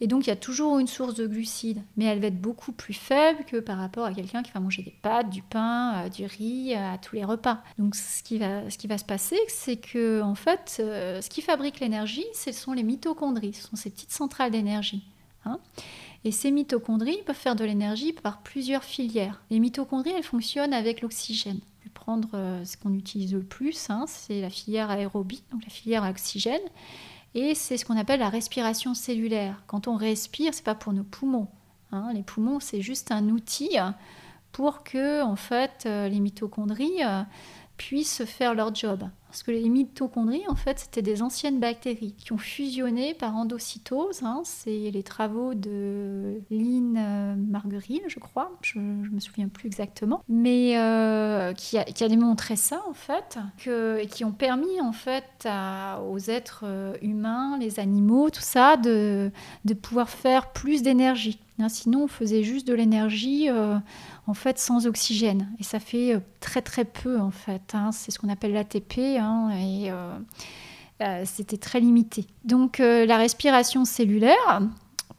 Et donc, il y a toujours une source de glucides, mais elle va être beaucoup plus faible que par rapport à quelqu'un qui va manger des pâtes, du pain, euh, du riz euh, à tous les repas. Donc, ce qui va, ce qui va se passer, c'est que, en fait, euh, ce qui fabrique l'énergie, ce sont les mitochondries, ce sont ces petites centrales d'énergie. Hein. Et ces mitochondries peuvent faire de l'énergie par plusieurs filières. Les mitochondries, elles fonctionnent avec l'oxygène. Je vais prendre ce qu'on utilise le plus, hein, c'est la filière aérobie, donc la filière à oxygène. Et c'est ce qu'on appelle la respiration cellulaire. Quand on respire, c'est pas pour nos poumons. Hein. Les poumons, c'est juste un outil pour que en fait, euh, les mitochondries euh, puissent faire leur job. Parce que les mitochondries, en fait, c'était des anciennes bactéries qui ont fusionné par endocytose. Hein. c'est les travaux de Lynn euh, Marguerite, je crois, je ne me souviens plus exactement, mais euh, qui, a, démontré ça, en fait, et qui ont permis, en fait, aux êtres euh, humains, les animaux, tout ça, de pouvoir faire plus d'énergie. Hein, sinon, on faisait juste de l'énergie en fait sans oxygène. Et ça fait euh, très très peu en fait. Hein. C'est ce qu'on appelle l'ATP hein, et euh, euh, c'était très limité. Donc la respiration cellulaire,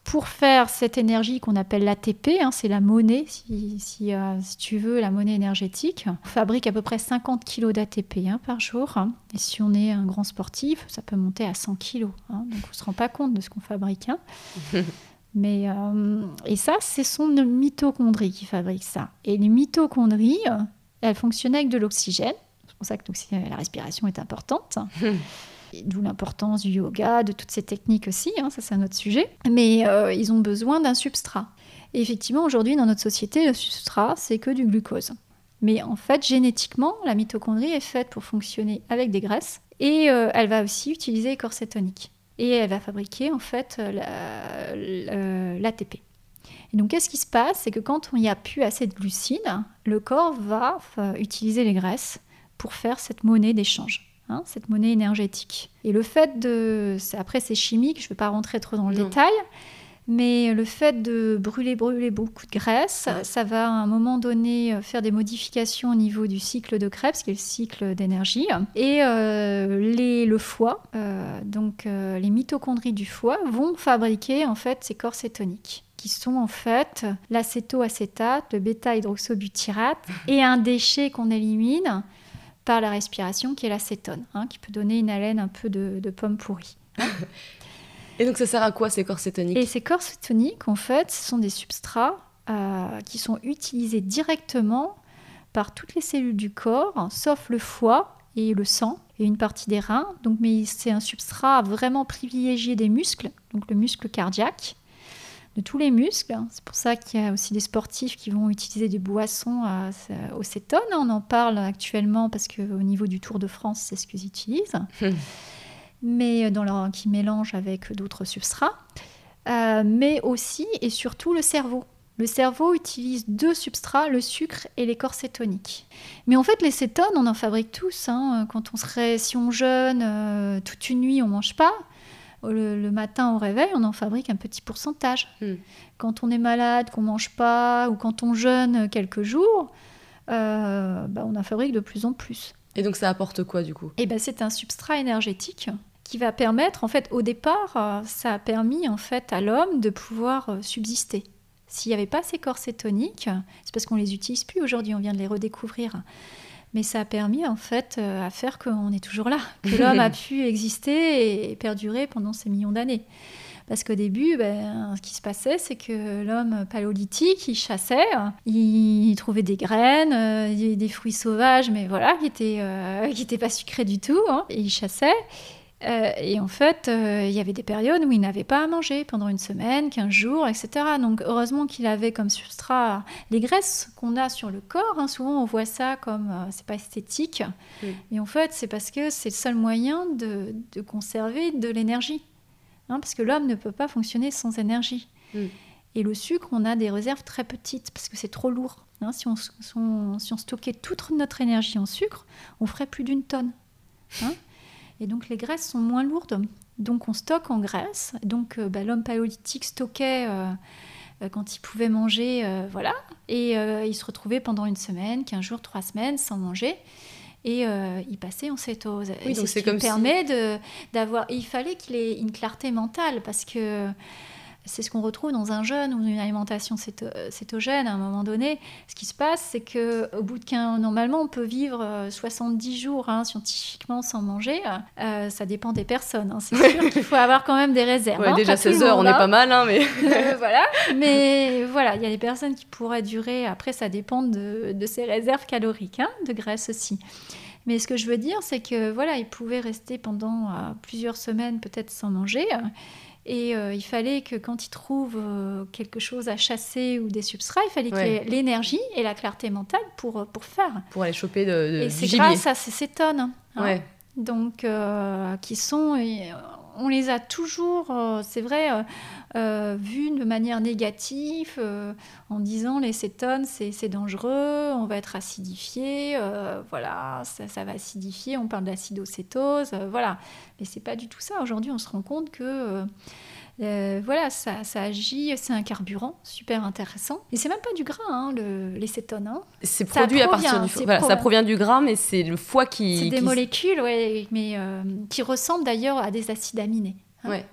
pour faire cette énergie qu'on appelle l'ATP, c'est la monnaie, si, si, tu veux, la monnaie énergétique. On fabrique à peu près 50 kg d'ATP par jour. Et si on est un grand sportif, ça peut monter à 100 kg. donc on ne se rend pas compte de ce qu'on fabrique. Mais, euh, et ça, ce sont nos mitochondries qui fabriquent ça. Et les mitochondries, elles fonctionnent avec de l'oxygène. C'est pour ça que la respiration est importante. D'où l'importance du yoga, de toutes ces techniques aussi, hein, ça c'est un autre sujet. Mais euh, ils ont besoin d'un substrat. Et effectivement, aujourd'hui, dans notre société, le substrat, c'est que du glucose. Mais en fait, génétiquement, la mitochondrie est faite pour fonctionner avec des graisses et euh, elle va aussi utiliser les corps cétoniques et elle va fabriquer en fait euh, l'ATP. Et donc, qu'est-ce qui se passe? C'est que quand il n'y a plus assez de glucides, le corps va utiliser les graisses pour faire cette monnaie d'échange. Hein, cette monnaie énergétique. Et le fait de... Après, c'est chimique, je ne vais pas rentrer trop dans le détail, mais le fait de brûler, brûler beaucoup de graisse, ça va à un moment donné euh, faire des modifications au niveau du cycle de Krebs, qui est le cycle d'énergie. Et euh, les, le foie, euh, donc les mitochondries du foie, vont fabriquer en fait ces corps cétoniques qui sont en fait l'acétoacétate, le bêta-hydroxybutyrate et un déchet qu'on élimine par la respiration qui est l'acétone, hein, qui peut donner une haleine un peu de, de pomme pourrie. Et donc ça sert à quoi ces corps cétoniques? Et ces corps cétoniques, en fait, ce sont des substrats euh, qui sont utilisés directement par toutes les cellules du corps, sauf le foie et le sang et une partie des reins. Donc, mais c'est un substrat vraiment privilégié des muscles, donc le muscle cardiaque, de tous les muscles. C'est pour ça qu'il y a aussi des sportifs qui vont utiliser des boissons au cétone. On en parle actuellement parce qu'au niveau du Tour de France, c'est ce qu'ils utilisent. mais dans leur, qui mélange avec d'autres substrats, euh, mais aussi et surtout le cerveau. Le cerveau utilise deux substrats, le sucre et les corps cétoniques. Mais en fait, les cétones, on en fabrique tous. Hein. Quand on serait, si on jeûne euh, toute une nuit, on mange pas. Le, matin au réveil, on en fabrique un petit pourcentage. Hmm. Quand on est malade, qu'on mange pas, ou quand on jeûne quelques jours, euh, bah, on en fabrique de plus en plus. Et donc ça apporte quoi du coup? Eh ben, c'est un substrat énergétique qui va permettre, en fait, au départ, euh, ça a permis en fait à l'homme de pouvoir euh, subsister. S'il n'y avait pas ces corps cétoniques, c'est parce qu'on les utilise plus aujourd'hui, on vient de les redécouvrir. Mais ça a permis en fait euh, à faire qu'on est toujours là, que l'homme a pu exister et perdurer pendant ces millions d'années. Parce qu'au début, ben, ce qui se passait, c'est que l'homme paléolithique, il chassait, il trouvait des graines, des fruits sauvages, mais voilà, qui n'étaient pas sucrés du tout, hein, et il chassait. Euh, et en fait, euh, il y avait des périodes où il n'avait pas à manger pendant une semaine, 15 jours, etc. Donc heureusement qu'il avait comme substrat les graisses qu'on a sur le corps. Hein. Souvent on voit ça comme euh, c'est pas esthétique, mais en fait c'est parce que c'est le seul moyen de, conserver de l'énergie. Hein, parce que l'homme ne peut pas fonctionner sans énergie. Et le sucre, on a des réserves très petites parce que c'est trop lourd. Hein. si, on, si, on, stockait toute notre énergie en sucre, on ferait plus d'une tonne. Et donc les graisses sont moins lourdes. Donc on stocke en graisse. Donc euh, bah, l'homme paléolithique stockait euh, euh, quand il pouvait manger, voilà. Et il se retrouvait pendant une semaine, 15 jours, 3 semaines sans manger. Et il passait en cétose. Oui, c'est ce qui permet d'avoir. Il fallait qu'il ait une clarté mentale parce que c'est ce qu'on retrouve dans un jeûne ou une alimentation cétogène à un moment donné. Ce qui se passe, c'est que au bout de 15, normalement, on peut vivre 70 jours hein, scientifiquement sans manger. ça dépend des personnes. Hein. C'est sûr qu'il faut avoir quand même des réserves. Ouais, déjà 16 heures, on est pas mal, mais voilà. Mais voilà, il y a des personnes qui pourraient durer. Après, ça dépend de, de ces réserves caloriques, de graisse aussi. Mais ce que je veux dire, c'est que voilà, il pouvait rester pendant euh, plusieurs semaines peut-être sans manger. Et euh, il fallait que quand il trouve euh, quelque chose à chasser ou des substrats, il fallait qu'il ait l'énergie et la clarté mentale pour, pour faire. Pour aller choper de, de Et c'est grâce à ces cétones. Hein, ouais. Donc, qui sont on les a toujours, euh, c'est vrai, euh, euh, vus de manière négative, en disant les cétones, c'est dangereux, on va être acidifié, voilà, ça, va acidifier, on parle d'acidocétose, voilà. Mais c'est pas du tout ça. Aujourd'hui, on se rend compte que voilà, ça, agit, c'est un carburant super intéressant. Et c'est même pas du gras, hein, les cétones. Hein. C'est produit à partir du foie. ça provient du gras, mais c'est le foie qui. C'est des molécules, ouais, mais qui ressemblent d'ailleurs à des acides aminés. Hein. Ouais.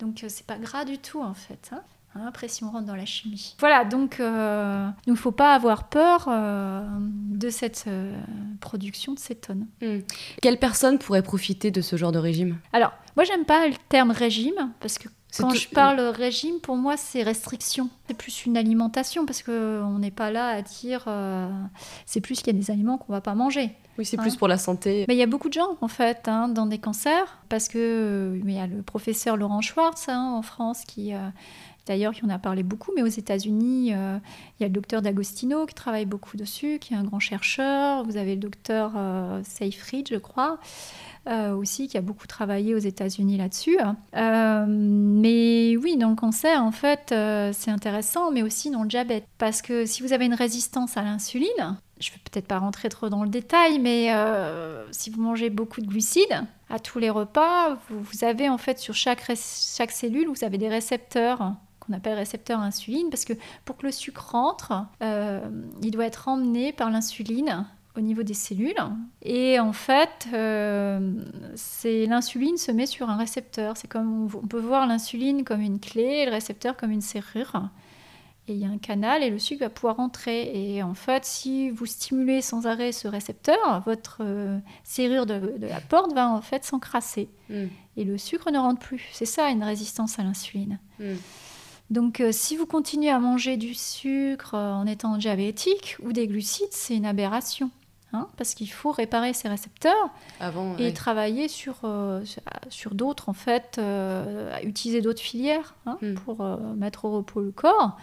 Donc c'est pas gras du tout en fait. Hein. après, si on rentre dans la chimie. Voilà, donc euh, il ne faut pas avoir peur euh, de cette euh, production de cétones. Hmm. Quelle personne pourrait profiter de ce genre de régime? Alors, moi, j'aime pas le terme régime parce que quand je parle régime, pour moi, c'est restriction. C'est plus une alimentation parce qu'on n'est pas là à dire. Euh, c'est plus qu'il y a des aliments qu'on va pas manger. Oui, c'est plus hein. pour la santé. Mais il y a beaucoup de gens, en fait, hein, dans des cancers, parce que il y a le professeur Laurent Schwartz hein, en France qui. Euh, d'ailleurs, qui en a parlé beaucoup, mais aux États-Unis, euh, il y a le docteur D'Agostino qui travaille beaucoup dessus, qui est un grand chercheur. Vous avez le docteur Seyfried, je crois, euh, aussi, qui a beaucoup travaillé aux États-Unis là-dessus. Euh, mais oui, dans le cancer, en fait, euh, c'est intéressant, mais aussi dans le diabète. Parce que si vous avez une résistance à l'insuline, je ne vais peut-être pas rentrer trop dans le détail, mais si vous mangez beaucoup de glucides à tous les repas, vous, avez en fait sur chaque, chaque cellule, vous avez des récepteurs qu'on appelle récepteurs insuline, parce que pour que le sucre rentre, il doit être emmené par l'insuline au niveau des cellules. Et en fait, euh, c'est l'insuline se met sur un récepteur. C'est comme on peut voir l'insuline comme une clé et le récepteur comme une serrure. Et il y a un canal et le sucre va pouvoir entrer. Et en fait, si vous stimulez sans arrêt ce récepteur, votre euh, serrure de, la porte va en fait s'encrasser. Hmm. Et le sucre ne rentre plus. C'est ça une résistance à l'insuline. Hmm. Donc euh, si vous continuez à manger du sucre en étant diabétique ou des glucides, c'est une aberration. Hein, parce qu'il faut réparer ces récepteurs et travailler sur, euh, sur d'autres, en fait, euh, utiliser d'autres filières hein, hmm. pour euh, mettre au repos le corps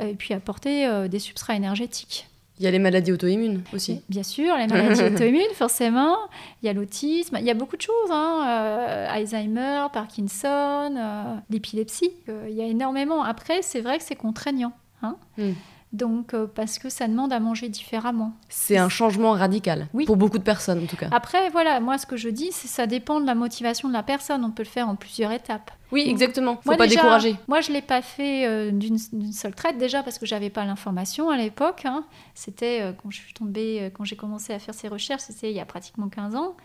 et puis apporter des substrats énergétiques. Il y a les maladies auto-immunes aussi. Bien sûr, les maladies auto-immunes, forcément. Il y a l'autisme, il y a beaucoup de choses. Hein, Alzheimer, Parkinson, l'épilepsie. il y a énormément. Après, c'est vrai que c'est contraignant. Hmm. Donc, euh, parce que ça demande à manger différemment. C'est un changement radical, oui. pour beaucoup de personnes en tout cas. Après, voilà, moi ce que je dis, c'est ça dépend de la motivation de la personne. On peut le faire en plusieurs étapes. Oui, exactement. Faut pas décourager. Moi, je l'ai pas fait euh, d'une seule traite déjà parce que j'avais pas l'information à l'époque. Hein. C'était euh, quand je suis tombée, quand j'ai commencé à faire ces recherches, c'était il y a pratiquement 15 ans.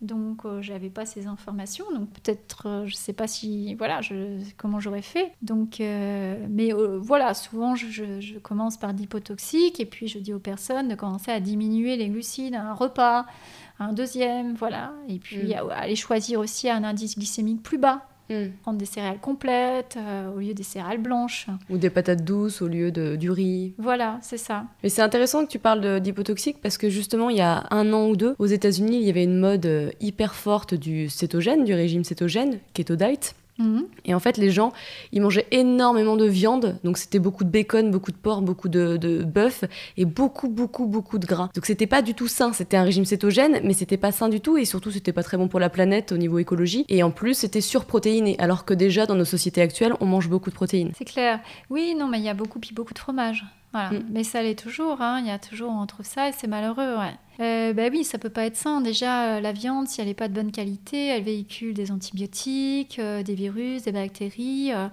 Donc, je euh, j'avais pas ces informations. Donc, peut-être, je euh, je sais pas si, voilà, je, comment j'aurais fait. Donc, euh, mais voilà, souvent, je, commence par d'hypotoxique et puis je dis aux personnes de commencer à diminuer les glucides à un repas, à un deuxième, voilà. Et puis, mm. aller choisir aussi un indice glycémique plus bas. Hmm. Prendre des céréales complètes euh, au lieu des céréales blanches. Ou des patates douces au lieu de, du riz. Voilà, c'est ça. Mais c'est intéressant que tu parles d'hypotoxique parce que justement, il y a un an ou deux, aux États-Unis, il y avait une mode euh, hyper forte du cétogène, du régime cétogène, keto diet. Mhm. Et en fait, les gens, ils mangeaient énormément de viande. Donc, c'était beaucoup de bacon, beaucoup de porc, beaucoup de, de bœuf et beaucoup, beaucoup, beaucoup de gras. Donc, c'était pas du tout sain. C'était un régime cétogène, mais c'était pas sain du tout. Et surtout, c'était pas très bon pour la planète au niveau écologie. Et en plus, c'était surprotéiné. Alors que déjà, dans nos sociétés actuelles, on mange beaucoup de protéines. C'est clair. Oui, non, mais il y a beaucoup, puis beaucoup de fromage. Voilà. Mm. Mais ça l'est toujours. Hein. Il y a toujours, on trouve ça et c'est malheureux. Ouais. Euh, bah oui, ça peut pas être sain. Déjà, euh, la viande, si elle n'est pas de bonne qualité, elle véhicule des antibiotiques, euh, des virus, des bactéries. Euh,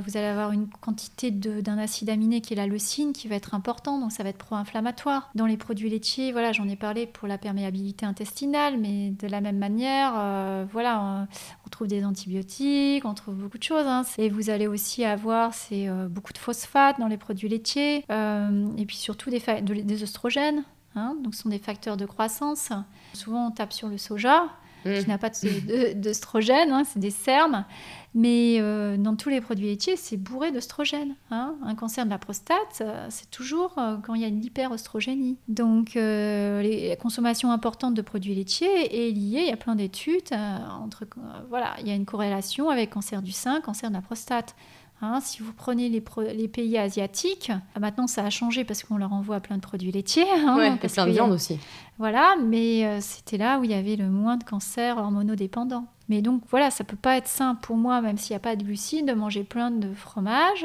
vous allez avoir une quantité d'un acide aminé qui est la leucine qui va être important, donc ça va être pro-inflammatoire. Dans les produits laitiers, voilà, j'en ai parlé pour la perméabilité intestinale, mais de la même manière, euh, voilà, on, trouve des antibiotiques, on trouve beaucoup de choses. Hein. Et vous allez aussi avoir c'est, beaucoup de phosphate dans les produits laitiers, et puis surtout des, des oestrogènes. Hein, donc ce sont des facteurs de croissance. Souvent on tape sur le soja, qui mm. n'a pas d'œstrogène, hein, c'est des cernes. Mais euh, dans tous les produits laitiers, c'est bourré d'œstrogène. Hein. Un cancer de la prostate, euh, c'est toujours euh, quand il y a une hyperœstrogénie. Donc, la consommation importante de produits laitiers est liée, il y a plein d'études, entre, voilà, il y a une corrélation avec cancer du sein, cancer de la prostate. Hein, si vous prenez les, pays asiatiques, ah, maintenant ça a changé parce qu'on leur envoie plein de produits laitiers. Hein, et plein de viande aussi. Voilà, mais euh, c'était là où il y avait le moins de cancers hormonodépendants. Mais donc voilà, ça peut pas être sain pour moi, même s'il n'y a pas de glucides, de manger plein de fromage.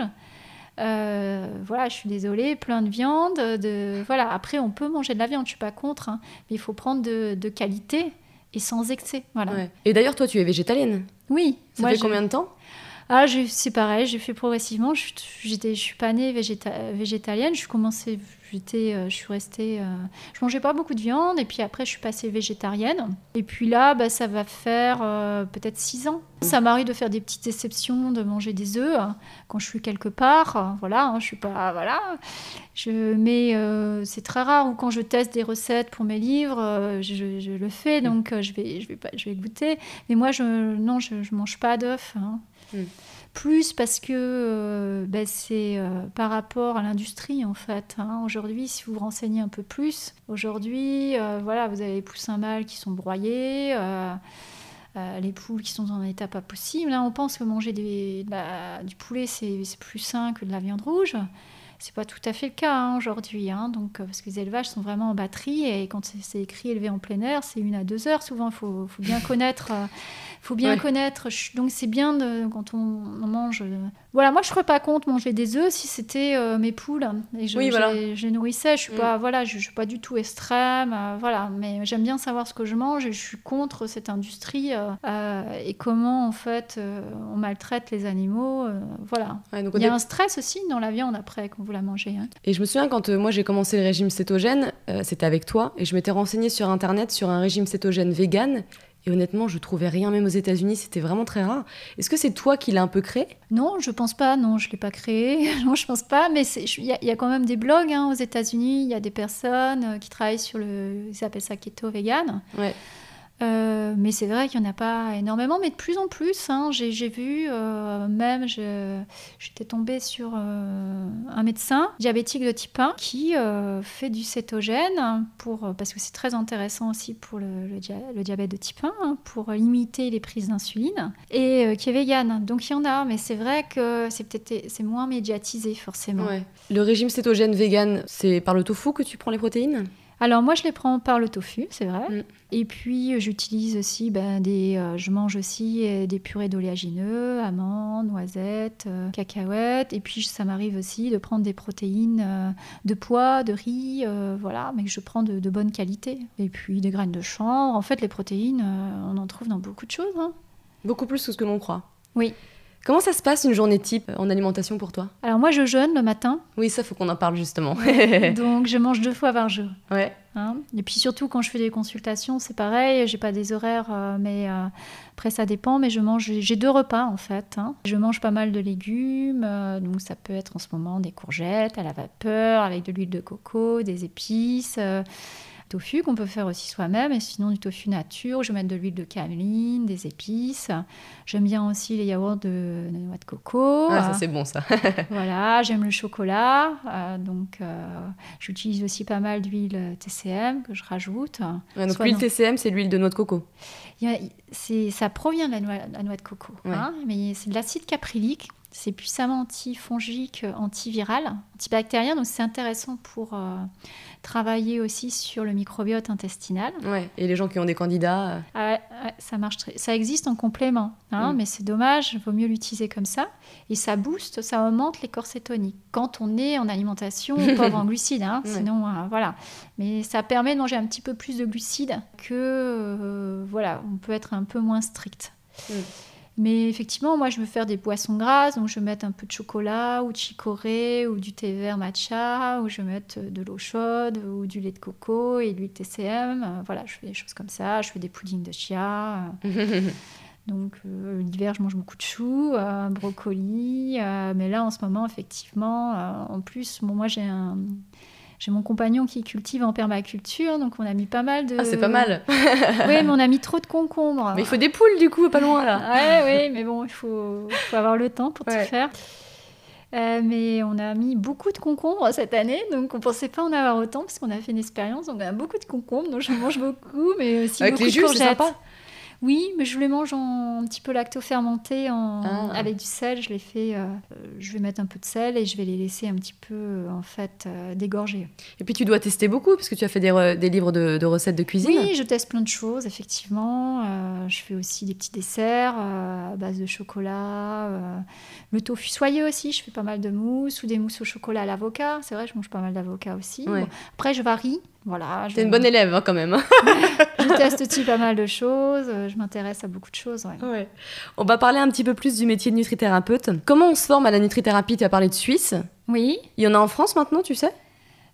Euh, voilà, je suis désolée, plein de viande. De... Voilà, après on peut manger de la viande, je suis pas contre, hein, mais il faut prendre de, qualité et sans excès. Voilà. Et d'ailleurs, toi, tu es végétalienne? Oui. Ça fait combien de temps? Ah, c'est pareil, j'ai fait progressivement. Je, je suis pas née végétalienne. Je suis commencé, j'étais, euh, je suis restée, euh, je mangeais pas beaucoup de viande et puis après je suis passée végétarienne. Et puis là, bah, ça va faire euh, peut-être six ans. Ça m'arrive de faire des petites exceptions, de manger des œufs hein, quand je suis quelque part. voilà, hein, je suis pas, voilà. Je, mais c'est très rare ou quand je teste des recettes pour mes livres, je, le fais donc je vais, je vais pas, je vais goûter. Mais moi, je, non, je, je mange pas d'œufs. Hein. Mm. Plus parce que euh, ben, c'est euh, par rapport à l'industrie en fait. Hein. Aujourd'hui, si vous vous renseignez un peu plus, aujourd'hui, euh, voilà, vous avez les poussins mâles qui sont broyés. les poules qui sont dans un état pas possible. Là, on pense que manger du poulet, c'est plus sain que de la viande rouge. C'est pas tout à fait le cas hein, aujourd'hui, hein. donc parce que les élevages sont vraiment en batterie et quand c'est écrit élevé en plein air, c'est une à deux heures. Souvent, il faut, faut, bien connaître faut bien connaître. Donc c'est bien de, quand on, mange. Euh, voilà, moi je ne ferais pas compte manger des œufs si c'était euh, mes poules et je, les nourrissais. Je suis mm. pas, voilà, je, suis pas du tout extrême, euh, voilà. Mais j'aime bien savoir ce que je mange et je suis contre cette industrie et comment en fait on maltraite les animaux. voilà. il y a un stress aussi dans la viande après quand vous la mangez. Hein. Et je me souviens quand moi j'ai commencé le régime cétogène, c'était avec toi et je m'étais renseignée sur internet sur un régime cétogène vegan et honnêtement, je trouvais rien, même aux États-Unis, c'était vraiment très rare. Est-ce que c'est toi qui l'as un peu créé? Non, je pense pas. Non, je l'ai pas créé. non, je pense pas. Mais il y, a quand même des blogs hein, aux États-Unis. Il y a des personnes euh, qui travaillent sur le. Ils appellent ça keto vegan. Ouais. Euh, mais c'est vrai qu'il n'y en a pas énormément, mais de plus en plus. Hein, j'ai vu, euh, même, j'étais tombée sur euh, un médecin diabétique de type 1 qui fait du cétogène, pour, parce que c'est très intéressant aussi pour le, diabète de type 1, hein, pour limiter les prises d'insuline, et qui est vegan. Donc il y en a, mais c'est vrai que c'est peut-être moins médiatisé forcément. Le régime cétogène vegan, c'est par le tofu que tu prends les protéines? Alors moi je les prends par le tofu, c'est vrai. Mm. Et puis j'utilise aussi ben, des, euh, je mange aussi euh, des purées d'oléagineux, amandes, noisettes, euh, cacahuètes. Et puis ça m'arrive aussi de prendre des protéines de pois, de riz, voilà, mais que je prends de, bonne qualité. Et puis des graines de chanvre. En fait les protéines, on en trouve dans beaucoup de choses. Hein. Beaucoup plus que ce que l'on croit. Oui. Comment ça se passe une journée type en alimentation pour toi? Alors moi je jeûne le matin. Oui, ça faut qu'on en parle justement. Donc je mange deux fois par jour. Ouais. Hein? Et puis surtout quand je fais des consultations, c'est pareil, j'ai pas des horaires, euh, mais euh, après ça dépend. Mais je mange, j'ai deux repas en fait. Hein. Je mange pas mal de légumes, euh, donc ça peut être en ce moment des courgettes à la vapeur avec de l'huile de coco, des épices tofu qu'on peut faire aussi soi-même, et sinon du tofu nature, je vais mettre de l'huile de cameline, des épices. J'aime bien aussi les yaourts de, noix de coco. Ah, ça c'est bon ça. voilà, j'aime le chocolat, euh, donc euh, j'utilise aussi pas mal d'huile TCM que je rajoute. donc l'huile TCM, c'est l'huile de noix de coco. ça provient de la noix, la noix de coco, hein, mais c'est de l'acide caprylique c'est puissamment antifongique, antiviral, antibactérien, donc c'est intéressant pour euh, travailler aussi sur le microbiote intestinal. Ouais, et les gens qui ont des candidats euh, ah Ça marche très... Ça existe en complément, hein, mm. mais c'est dommage, il vaut mieux l'utiliser comme ça. Et ça booste, ça augmente les corps cétoniques. Quand on est en alimentation pauvre en glucides, hein, sinon, euh, voilà. Mais ça permet de manger un petit peu plus de glucides que, voilà, on peut être un peu moins strict. Mm. Mais effectivement, moi, je veux faire des boissons grasses, donc je vais mettre un peu de chocolat ou de chicorée ou du thé vert matcha, ou je vais mettre de l'eau chaude ou du lait de coco et de l'huile TCM. Euh, voilà, je fais des choses comme ça. Je fais des puddings de chia. donc euh, l'hiver, je mange beaucoup de choux, euh, brocoli. mais là, en ce moment, effectivement, en plus, bon, moi, j'ai un j'ai mon compagnon qui cultive en permaculture, donc on a mis pas mal de. Ah, c'est pas mal. oui, mais on a mis trop de concombres. Mais il faut des poules du coup, pas loin là. ouais, oui, mais bon, il faut, faut avoir le temps pour tout faire. Euh, mais on a mis beaucoup de concombres cette année, donc on pensait pas en avoir autant parce qu'on a fait une expérience. Donc on a beaucoup de concombres, donc je mange beaucoup, mais aussi Avec beaucoup les jus, de c'est courgettes. sympa. Oui, mais je les mange en un petit peu lacto-fermenté en... Ah. avec du sel. Je les fais, euh, je vais mettre un peu de sel et je vais les laisser un petit peu euh, en fait euh, dégorger. Et puis tu dois tester beaucoup parce que tu as fait des, re- des livres de, de recettes de cuisine. Oui, je teste plein de choses effectivement. Euh, je fais aussi des petits desserts euh, à base de chocolat, euh, le tofu soyeux aussi. Je fais pas mal de mousse ou des mousses au chocolat à l'avocat. C'est vrai, je mange pas mal d'avocat aussi. Ouais. Bon, Après, je varie. Voilà, T'es une bonne élève hein, quand même. je teste aussi pas mal de choses. euh, Je m'intéresse à beaucoup de choses. ouais. Ouais. On va parler un petit peu plus du métier de nutrithérapeute. Comment on se forme à la nutrithérapie Tu as parlé de Suisse. Oui. Il y en a en France maintenant, tu sais?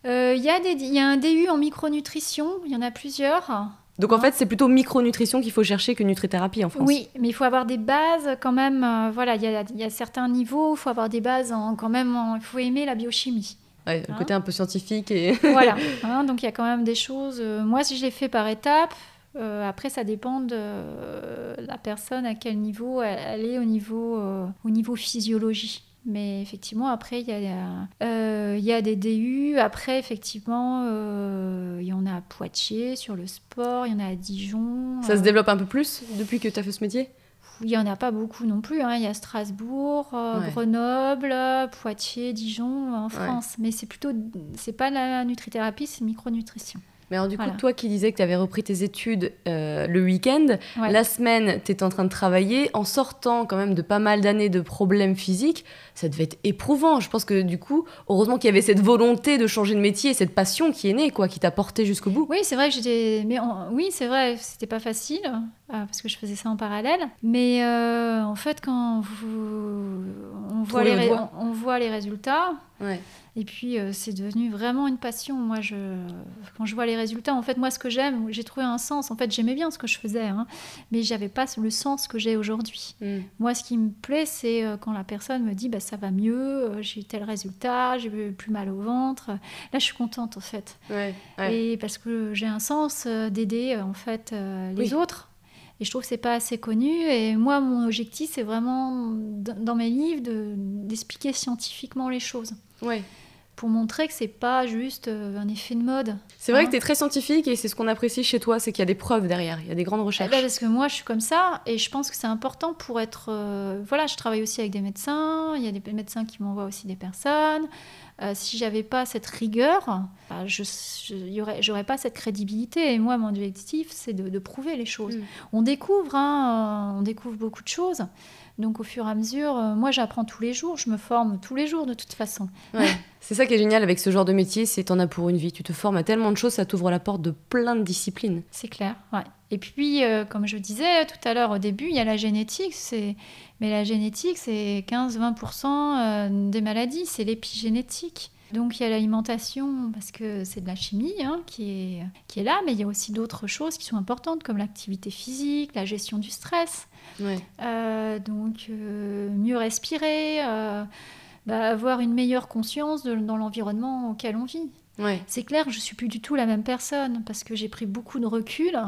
Euh, Il y, a des- il y a un DU en micronutrition, il y en a plusieurs. Donc en fait, c'est plutôt micronutrition qu'il faut chercher que nutrithérapie en France. Oui, mais il faut avoir des bases quand même. euh, voilà, il y y a certains niveaux, il faut avoir des bases en, quand même. il faut aimer la biochimie. Ouais, le Hein côté un peu scientifique et. voilà. hein, donc il y a quand même des choses. euh, moi, si je l'ai fait par étapes, euh, après ça dépend de euh, la personne à quel niveau elle, elle est au niveau, euh, au niveau physiologie. Mais effectivement, après, il y, a, il y a des DU. Après, effectivement, il y en a à Poitiers sur le sport, il y en a à Dijon. Ça se développe un peu plus depuis que tu as fait ce métier? Il n'y en a pas beaucoup non plus. hein. Il y a Strasbourg, euh, Ouais. Grenoble, Poitiers, Dijon en France. Mais c'est plutôt, c'est pas la nutrithérapie, c'est micronutrition. Mais alors du coup, Voilà. toi qui disais que tu avais repris tes études euh, le week-end, Ouais. la semaine, tu étais en train de travailler, en sortant quand même de pas mal d'années de problèmes physiques, ça devait être éprouvant. Je pense que du coup, heureusement qu'il y avait cette volonté de changer de métier, cette passion qui est née, quoi, qui t'a porté jusqu'au bout. Oui, c'est vrai que j'étais. Mais oui, c'est vrai, c'était pas facile euh, parce que je faisais ça en parallèle. Mais euh, en fait, quand vous, on voit les, on voit résultats. Ouais. Et puis, euh, c'est devenu vraiment une passion. Moi, je, quand je vois les résultats, en fait, moi, ce que j'aime, j'ai trouvé un sens. En fait, j'aimais bien ce que je faisais, hein, mais j'avais pas le sens que j'ai aujourd'hui. Mm. Moi, ce qui me plaît, c'est euh, quand la personne me dit bah, ça va mieux, euh, j'ai eu tel résultat, j'ai eu plus mal au ventre. Là, je suis contente, en fait. Ouais, ouais. Et parce que j'ai un sens d'aider, en fait, les Oui. autres. Et je trouve que c'est pas assez connu. Et moi, mon objectif, c'est vraiment, dans mes livres, de- d'expliquer scientifiquement les choses. Ouais. Pour montrer que c'est pas juste euh, un effet de mode. C'est vrai Hein que tu es très scientifique et c'est ce qu'on apprécie chez toi, c'est qu'il y a des preuves derrière, il y a des grandes Eh recherches. ben, parce que moi, je suis comme ça, et je pense que c'est important pour être. euh, voilà, je travaille aussi avec des médecins. Il y a des médecins qui m'envoient aussi des personnes. Euh, si j'avais pas cette rigueur, bah, je je- y aurais- j'aurais pas cette crédibilité. Et moi, mon objectif, c'est de, de prouver les choses. Mm. On découvre, hein, euh, on découvre beaucoup de choses. Donc, au fur et à mesure, euh, moi, j'apprends tous les jours. Je me forme tous les jours, de toute façon. Ouais. C'est ça qui est génial avec ce genre de métier, c'est t'en as pour une vie. Tu te formes à tellement de choses, ça t'ouvre la porte de plein de disciplines. C'est clair, ouais. Et puis, euh, comme je disais tout à l'heure au début, il y a la génétique. C'est... Mais la génétique, c'est 15-20% euh, des maladies, c'est l'épigénétique. Donc il y a l'alimentation, parce que c'est de la chimie hein, qui, est, qui est là, mais il y a aussi d'autres choses qui sont importantes, comme l'activité physique, la gestion du stress. Ouais. Euh, donc euh, mieux respirer, euh, bah, avoir une meilleure conscience de- dans l'environnement auquel on vit. Ouais. C'est clair je suis plus du tout la même personne parce que j'ai pris beaucoup de recul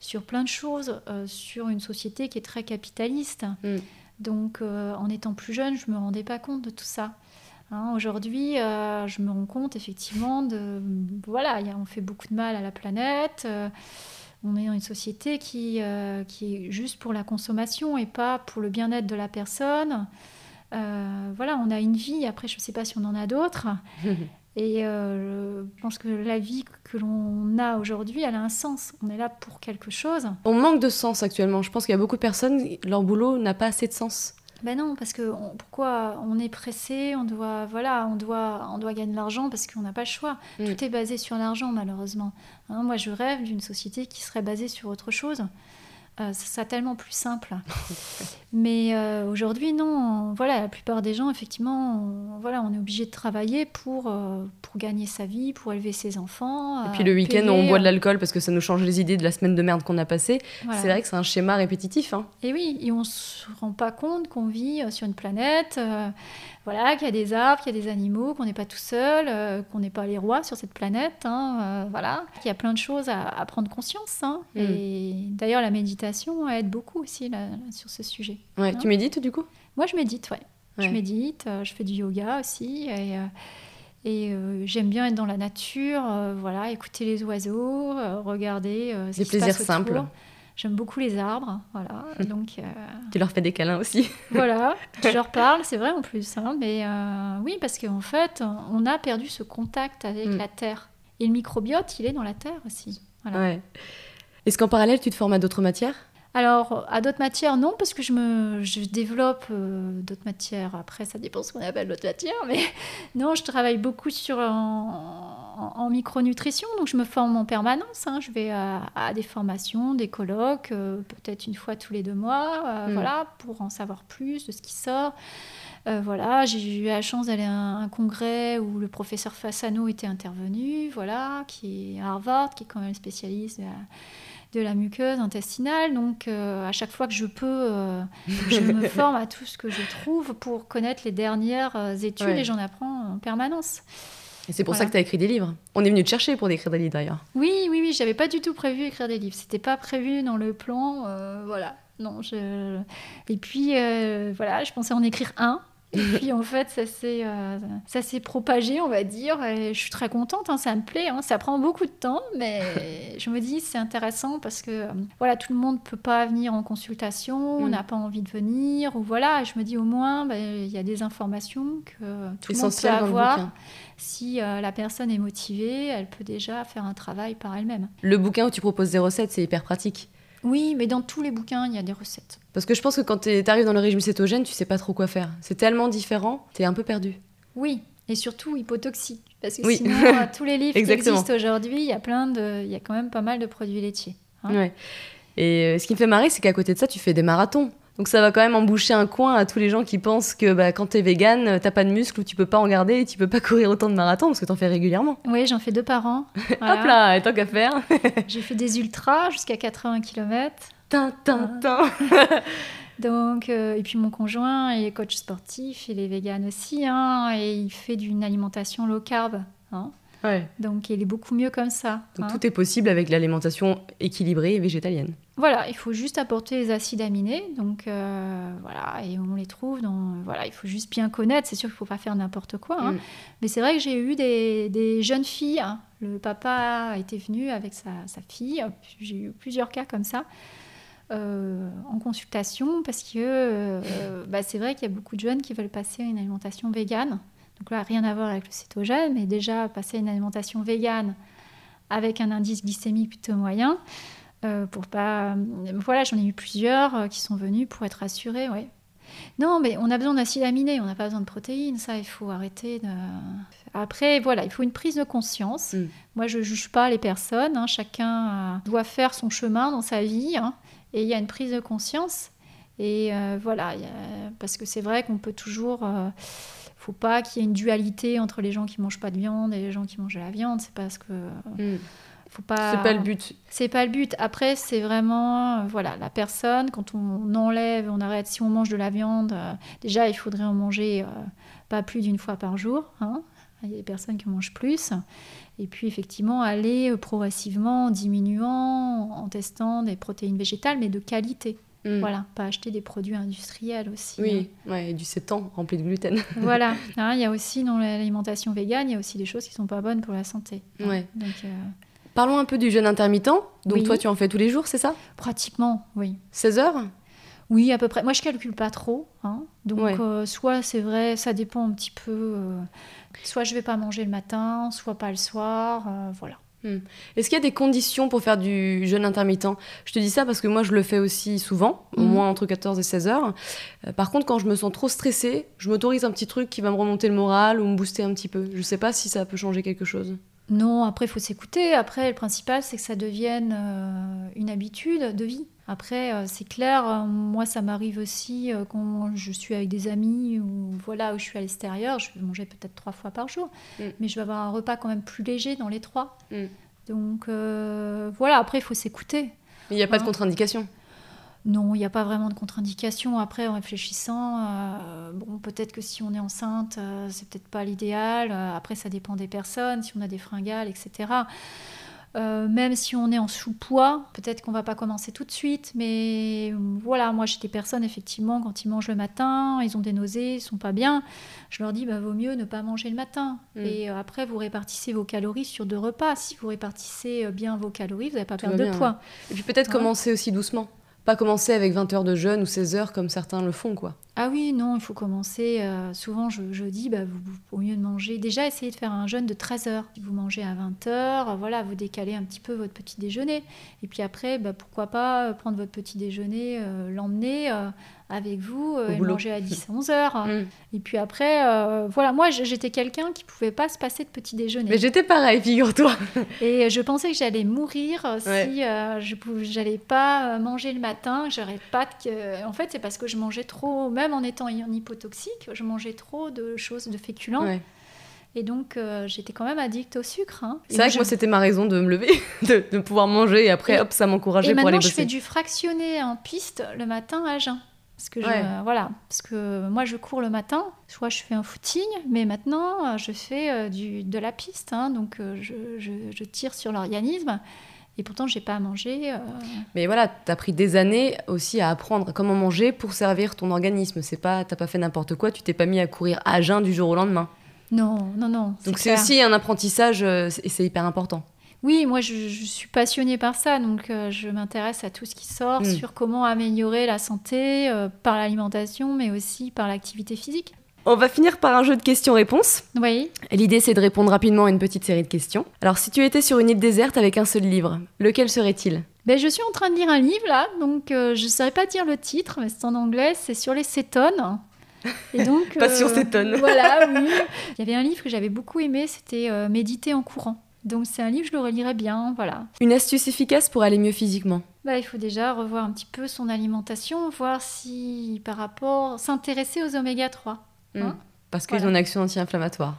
sur plein de choses, sur une société qui est très capitaliste. Mm. Donc, en étant plus jeune, je me rendais pas compte de tout ça. Hein, Aujourd'hui, je me rends compte effectivement de voilà, il y a- on fait beaucoup de mal à la planète. On est dans une société qui, euh, qui est juste pour la consommation et pas pour le bien-être de la personne. Euh, voilà, on a une vie. Après, je ne sais pas si on en a d'autres. Et euh, je pense que la vie que l'on a aujourd'hui, elle a un sens. On est là pour quelque chose. On manque de sens actuellement. Je pense qu'il y a beaucoup de personnes, leur boulot n'a pas assez de sens. Ben non, parce que on- pourquoi on est pressé, on doit voilà, on doit on doit gagner de l'argent parce qu'on n'a pas le choix. Mm. Tout est basé sur l'argent malheureusement. Hein, moi, je rêve d'une société qui serait basée sur autre chose. Euh, ça sera tellement plus simple. Mais euh, aujourd'hui, non. Voilà, la plupart des gens, effectivement, on, voilà, on est obligé de travailler pour, euh, pour gagner sa vie, pour élever ses enfants. Et puis le week-end, on boit de l'alcool parce que ça nous change les idées de la semaine de merde qu'on a passée. Voilà. C'est vrai que c'est un schéma répétitif. Hein. Et oui, et on se rend pas compte qu'on vit sur une planète, euh, voilà, qu'il y a des arbres, qu'il y a des animaux, qu'on n'est pas tout seul, euh, qu'on n'est pas les rois sur cette planète, hein, euh, voilà, qu'il y a plein de choses à, à prendre conscience. hein. Mm. Et d'ailleurs, la méditation aide beaucoup aussi là, là, sur ce sujet. Ouais, Hein tu médites du coup? Moi, je médite, ouais. Ouais. Je médite, euh, je fais du yoga aussi. Et, euh, et euh, j'aime bien être dans la nature, euh, voilà, écouter les oiseaux, euh, regarder ce Des qui se passe plaisirs simples. J'aime beaucoup les arbres, voilà. Donc Tu leur fais des câlins aussi. voilà, je leur parle, c'est vrai en plus. hein, mais oui, parce qu'en fait, on a perdu ce contact avec Mm. la terre. Et le microbiote, il est dans la terre aussi. Voilà. Ouais. Est-ce qu'en parallèle, tu te formes à d'autres matières? Alors, à d'autres matières, non, parce que je, me, je développe euh, d'autres matières. Après, ça dépend ce qu'on appelle d'autres matières. Mais non, je travaille beaucoup sur, en, en- en micronutrition. Donc, je me forme en permanence. hein. Je vais à, à des formations, des colloques, euh, peut-être une fois tous les deux mois, euh, Mm. voilà, pour en savoir plus de ce qui sort. Voilà, j'ai eu la chance d'aller à un, un congrès où le professeur Fassano était intervenu, voilà, qui est à Harvard, qui est quand même spécialiste de la, de la muqueuse intestinale. Donc, euh, à chaque fois que je peux, euh, je me forme à tout ce que je trouve pour connaître les dernières euh, études Ouais. et j'en apprends en permanence. Et c'est pour ça que tu as écrit des livres. On est venu te chercher pour écrire des livres d'ailleurs. Oui, oui, oui, j'avais pas du tout prévu écrire des livres. C'était pas prévu dans le plan. euh, voilà. Non, je... Et puis, voilà, je pensais en écrire un. Et puis, en fait, ça s'est, euh, ça s'est propagé, on va dire. Et je suis très contente, hein, ça me plaît. hein. Ça prend beaucoup de temps, mais je me dis c'est intéressant parce que, euh, voilà, tout le monde peut pas venir en consultation, on Mm. n'a pas envie de venir, ou voilà. Et je me dis au moins, ben, il y a des informations que tout le monde peut avoir. Si euh, la personne est motivée, elle peut déjà faire un travail par elle-même. Le bouquin où tu proposes des recettes, c'est hyper pratique. Oui, mais dans tous les bouquins, il y a des recettes. Parce que je pense que quand tu arrives dans le régime cétogène, tu sais pas trop quoi faire. C'est tellement différent, tu es un peu perdu. Oui, et surtout hypotoxique. Parce que Oui. sinon, tous les livres qui existent aujourd'hui, il y a plein de, il y a quand même pas mal de produits laitiers. Hein Ouais. Et euh, ce qui me fait marrer, c'est qu'à côté de ça, tu fais des marathons. Donc ça va quand même emboucher un coin à tous les gens qui pensent que bah, quand t'es vegan, euh, t'as pas de muscles ou tu peux pas en garder et tu peux pas courir autant de marathons parce que t'en fais régulièrement. Oui, j'en fais deux par an. Hop là, et tant qu'à faire. J'ai fait des ultras jusqu'à 80 km. tin, tin, tin. Donc, euh, et puis mon conjoint il est coach sportif, il est vegan aussi, hein, et il fait d'une alimentation low carb. hein. Ouais. Donc, il est beaucoup mieux comme ça. Donc hein. tout est possible avec l'alimentation équilibrée et végétalienne. Voilà, il faut juste apporter les acides aminés, donc euh, voilà, et on les trouve dans. Voilà, il faut juste bien connaître. C'est sûr qu'il ne faut pas faire n'importe quoi, hein. Mm. mais c'est vrai que j'ai eu des, des jeunes filles. hein. Le papa était venu avec sa, sa fille. J'ai eu plusieurs cas comme ça euh, en consultation parce que euh, bah, c'est vrai qu'il y a beaucoup de jeunes qui veulent passer à une alimentation végane. Donc là, rien à voir avec le cétogène, mais déjà passer une alimentation végane avec un indice glycémique plutôt moyen. euh, pour pas. Voilà, j'en ai eu plusieurs euh, qui sont venus pour être rassurés, ouais. Non, mais on a besoin d'acides aminés, on n'a pas besoin de protéines, ça, il faut arrêter de. Après, voilà, il faut une prise de conscience. Mm. Moi, je ne juge pas les personnes, hein, chacun euh, doit faire son chemin dans sa vie, hein, et il y a une prise de conscience. Et euh, voilà, a- parce que c'est vrai qu'on peut toujours. euh, faut pas qu'il y ait une dualité entre les gens qui mangent pas de viande et les gens qui mangent de la viande. C'est parce que Mm. faut pas. C'est pas le but. C'est pas le but. Après, c'est vraiment, euh, voilà, la personne, quand on enlève, on arrête, si on mange de la viande, euh, déjà, il faudrait en manger euh, pas plus d'une fois par jour. hein. Il y a des personnes qui en mangent plus. Et puis, effectivement, aller progressivement en diminuant, en testant des protéines végétales, mais de qualité. Mm. Voilà, pas acheter des produits industriels aussi. hein. Oui, ouais, et du sétan rempli de gluten. Voilà. Hein, Il y a aussi dans l'alimentation végane, il y a aussi des choses qui sont pas bonnes pour la santé. hein. Ouais. Donc, euh, Parlons un peu du jeûne intermittent. Donc Oui. toi, tu en fais tous les jours, c'est ça? Pratiquement, oui. 16 heures? Oui, à peu près. Moi, je calcule pas trop. hein. Donc, Ouais. euh, soit c'est vrai, ça dépend un petit peu. euh, soit je vais pas manger le matin, soit pas le soir. euh, voilà. Est-ce qu'il y a des conditions pour faire du jeûne intermittent? Je te dis ça parce que moi, je le fais aussi souvent, au Mhm. moins entre 14 et 16 heures. Euh, par contre, quand je me sens trop stressée, je m'autorise un petit truc qui va me remonter le moral ou me booster un petit peu. Je sais pas si ça peut changer quelque chose. Non, après, il faut s'écouter. Après, le principal, c'est que ça devienne euh, une habitude de vie. Après, euh, c'est clair, euh, moi ça m'arrive aussi euh, quand je suis avec des amis ou voilà où je suis à l'extérieur, je vais manger peut-être trois fois par jour, Mm. mais je vais avoir un repas quand même plus léger dans les trois. Mm. Donc euh, voilà, après il faut s'écouter. Il n'y a pas de Hein. contre-indication? Non, il n'y a pas vraiment de contre-indication. Après, en réfléchissant, euh, bon, peut-être que si on est enceinte, euh, c'est peut-être pas l'idéal. Après, ça dépend des personnes, si on a des fringales, etc. Euh, même si on est en sous-poids, peut-être qu'on va pas commencer tout de suite, mais voilà, moi j'ai des personnes effectivement quand ils mangent le matin, ils ont des nausées, ils sont pas bien, je leur dis bah vaut mieux ne pas manger le matin. Mm. Et euh, après vous répartissez vos calories sur deux repas. Si vous répartissez euh, bien vos calories, vous n'allez pas perdre de poids. Et puis peut-être Ouais. commencer aussi doucement. Pas commencer avec 20 heures de jeûne ou 16 heures comme certains le font, quoi. Ah oui, non, il faut commencer. euh, souvent, je, je dis, bah, vous, au mieux de manger, déjà essayez de faire un jeûne de 13 heures. Si vous mangez à 20 heures, voilà, vous décalez un petit peu votre petit déjeuner. Et puis après, bah, pourquoi pas euh, prendre votre petit déjeuner, euh, l'emmener euh, avec vous et le manger à 10, 11 heures. Mm. Et puis après, voilà, moi j'étais quelqu'un qui pouvait pas se passer de petit déjeuner. Mais j'étais pareil, figure-toi. Et je pensais que j'allais mourir Ouais. si je pouvais, j'allais pas manger le matin, j'aurais pas de... En fait, c'est parce que je mangeais trop, même en étant en hypotoxique, je mangeais trop de choses, de féculents. Ouais. Et donc, euh, j'étais quand même addict au sucre. hein. Et C'est vrai que je- moi, c'était ma raison de me lever, de, de pouvoir manger et après, Et- hop, ça m'encourageait Et pour aller maintenant, je bosser. fais du fractionné en piste le matin à jeun. Parce que, je- Ouais. voilà, parce que moi, je cours le matin, soit je fais un footing, mais maintenant, euh, je fais euh, du, de la piste. hein. donc, je, je- je tire sur l'organisme. Et pourtant, j'ai pas à manger. euh, Mais voilà, t'as pris des années aussi à apprendre comment manger pour servir ton organisme. C'est pas, t'as pas fait n'importe quoi, tu t'es pas mis à courir à jeun du jour au lendemain. Non, non, non. Donc c'est aussi un apprentissage euh, et c'est hyper important. Oui, moi, je, je suis passionnée par ça, donc euh, je m'intéresse à tout ce qui sort Mm. sur comment améliorer la santé euh, par l'alimentation, mais aussi par l'activité physique. On va finir par un jeu de questions-réponses. Oui. L'idée, c'est de répondre rapidement à une petite série de questions. Alors, si tu étais sur une île déserte avec un seul livre, lequel serait-il? Ben, je suis en train de lire un livre là, donc euh, je ne saurais pas dire le titre, mais c'est en anglais, c'est sur les cétones. Et donc, Passion euh, cétone. Voilà, oui. Il y avait un livre que j'avais beaucoup aimé, c'était euh, Méditer en courant. Donc c'est un livre, je le relirais bien, voilà. Une astuce efficace pour aller mieux physiquement? Bah, il faut déjà revoir un petit peu son alimentation, voir si par rapport, s'intéresser aux oméga 3. Hein Parce qu'ils Voilà. ont une action anti-inflammatoire.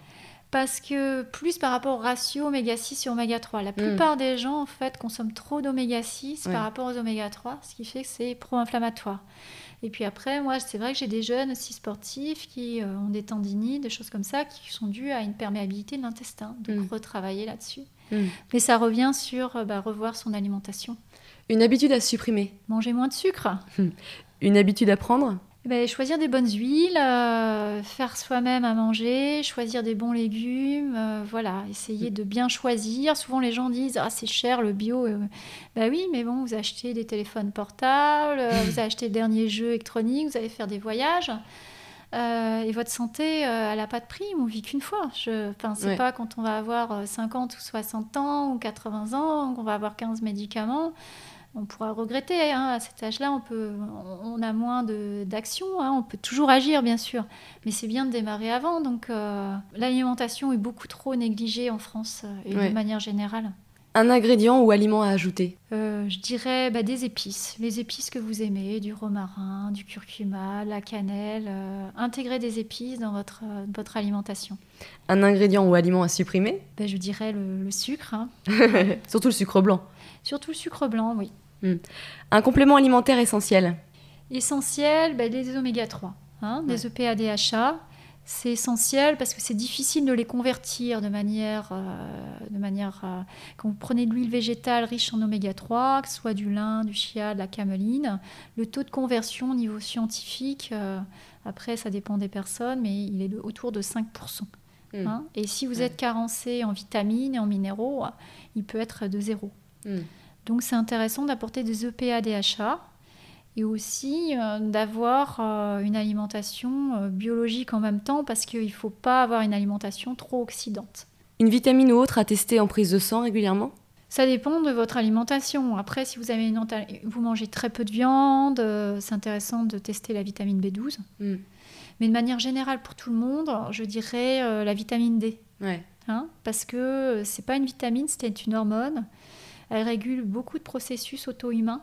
Parce que plus par rapport au ratio oméga 6 et oméga 3. La plupart des gens, en fait, consomment trop d'oméga 6 Ouais. par rapport aux oméga 3, ce qui fait que c'est pro-inflammatoire. Et puis après, moi, c'est vrai que j'ai des jeunes aussi sportifs qui euh, ont des tendinites, des choses comme ça, qui sont dues à une perméabilité de l'intestin. Donc, Mm. retravailler là-dessus. Mm. Mais ça revient sur euh, bah, revoir son alimentation. Une habitude à supprimer Manger moins de sucre. Une habitude à prendre Eh ben, choisir des bonnes huiles, euh, faire soi-même à manger, choisir des bons légumes, euh, voilà, essayer de bien choisir. Souvent les gens disent ah c'est cher le bio. Euh, bah oui, mais bon, vous achetez des téléphones portables, vous achetez le dernier jeu électronique, vous allez faire des voyages. Euh, et votre santé, euh, elle n'a pas de prix, on vit qu'une fois. Je, Ouais. pas quand on va avoir euh, 50 ou 60 ans ou 80 ans qu'on va avoir 15 médicaments on pourra regretter. hein, à cet âge-là, on, peut, on on a moins d'action. hein, on peut toujours agir, bien sûr. Mais c'est bien de démarrer avant. Donc, euh, l'alimentation est beaucoup trop négligée en France euh, et Ouais. de manière générale. Un ingrédient ou aliment à ajouter? Euh, je dirais bah, des épices. Les épices que vous aimez, du romarin, du curcuma, la cannelle. euh, intégrer des épices dans votre, votre alimentation. Un ingrédient ou aliment à supprimer? Bah, je dirais le, le sucre. hein. Surtout le sucre blanc. Surtout le sucre blanc, oui. Un complément alimentaire essentiel Essentiel, bah, les oméga 3, hein, des EPA DHA. C'est essentiel parce que c'est difficile de les convertir de manière, euh, de manière euh, quand vous prenez de l'huile végétale riche en oméga 3, que ce soit du lin, du chia, de la cameline, le taux de conversion au niveau scientifique, euh, après ça dépend des personnes, mais il est de- autour de 5%. Mm. hein. Et si vous Ouais. êtes carencé en vitamines et en minéraux, il peut être de zéro. Mm. Donc c'est intéressant d'apporter des EPA DHA et aussi euh, d'avoir euh, une alimentation euh, biologique en même temps parce qu'il ne faut pas avoir une alimentation trop oxydante. Une vitamine ou autre à tester en prise de sang régulièrement? Ça dépend de votre alimentation. Après, si vous, avez une enta- vous mangez très peu de viande, c'est intéressant de tester la vitamine B12. Mm. Mais de manière générale pour tout le monde, je dirais la vitamine D. Ouais. hein, parce que c'est pas une vitamine, c'est une hormone. Elle régule beaucoup de processus auto-humains.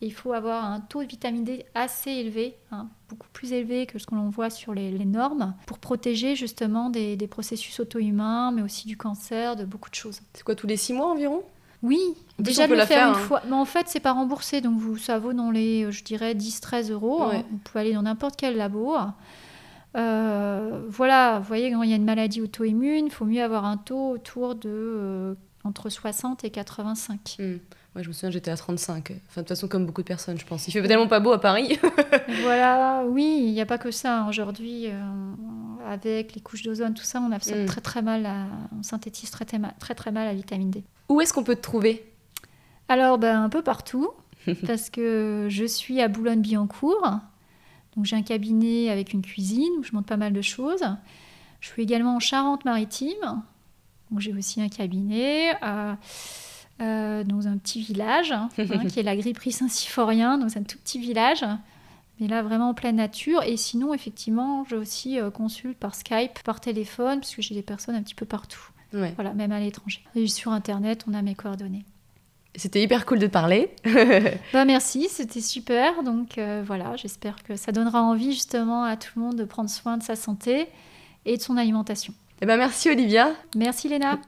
il faut avoir un taux de vitamine D assez élevé, hein, beaucoup plus élevé que ce que l'on voit sur les, normes, pour protéger justement des, processus auto-humains, mais aussi du cancer, de beaucoup de choses. C'est quoi, tous les six mois environ? Oui, déjà de le faire, une hein. fois. Mais en fait, c'est pas remboursé, donc vous, ça vaut dans les, je dirais, 10-13 euros. Hein. Vous pouvez aller dans n'importe quel labo. Euh, voilà, vous voyez, quand il y a une maladie auto-immune, il faut mieux avoir un taux autour de euh, entre 60 et 85. Moi, je me souviens, j'étais à 35. Enfin, de toute façon, comme beaucoup de personnes, je pense. Il fait tellement pas beau à Paris. voilà, oui, il n'y a pas que ça. Aujourd'hui, euh, avec les couches d'ozone, tout ça, on a fait mm. très très mal, on synthétise très très mal, très très mal la vitamine D. Où est-ce qu'on peut te trouver? Alors, ben, un peu partout, parce que je suis à Boulogne-Billancourt. Donc, j'ai un cabinet avec une cuisine où je monte pas mal de choses. Je suis également en Charente-Maritime. Donc, j'ai aussi un cabinet. Euh, euh, dans un petit village, hein, qui est la Gripperie Saint-Symphorien, dans un tout petit village, mais là vraiment en pleine nature. Et sinon, effectivement, je aussi euh, consulte par Skype, par téléphone, puisque j'ai des personnes un petit peu partout. Voilà, même à l'étranger. Et sur Internet, on a mes coordonnées. C'était hyper cool de parler. bah merci, c'était super. Donc euh, voilà, j'espère que ça donnera envie justement à tout le monde de prendre soin de sa santé et de son alimentation. Eh ben merci Olivia. Merci Léna.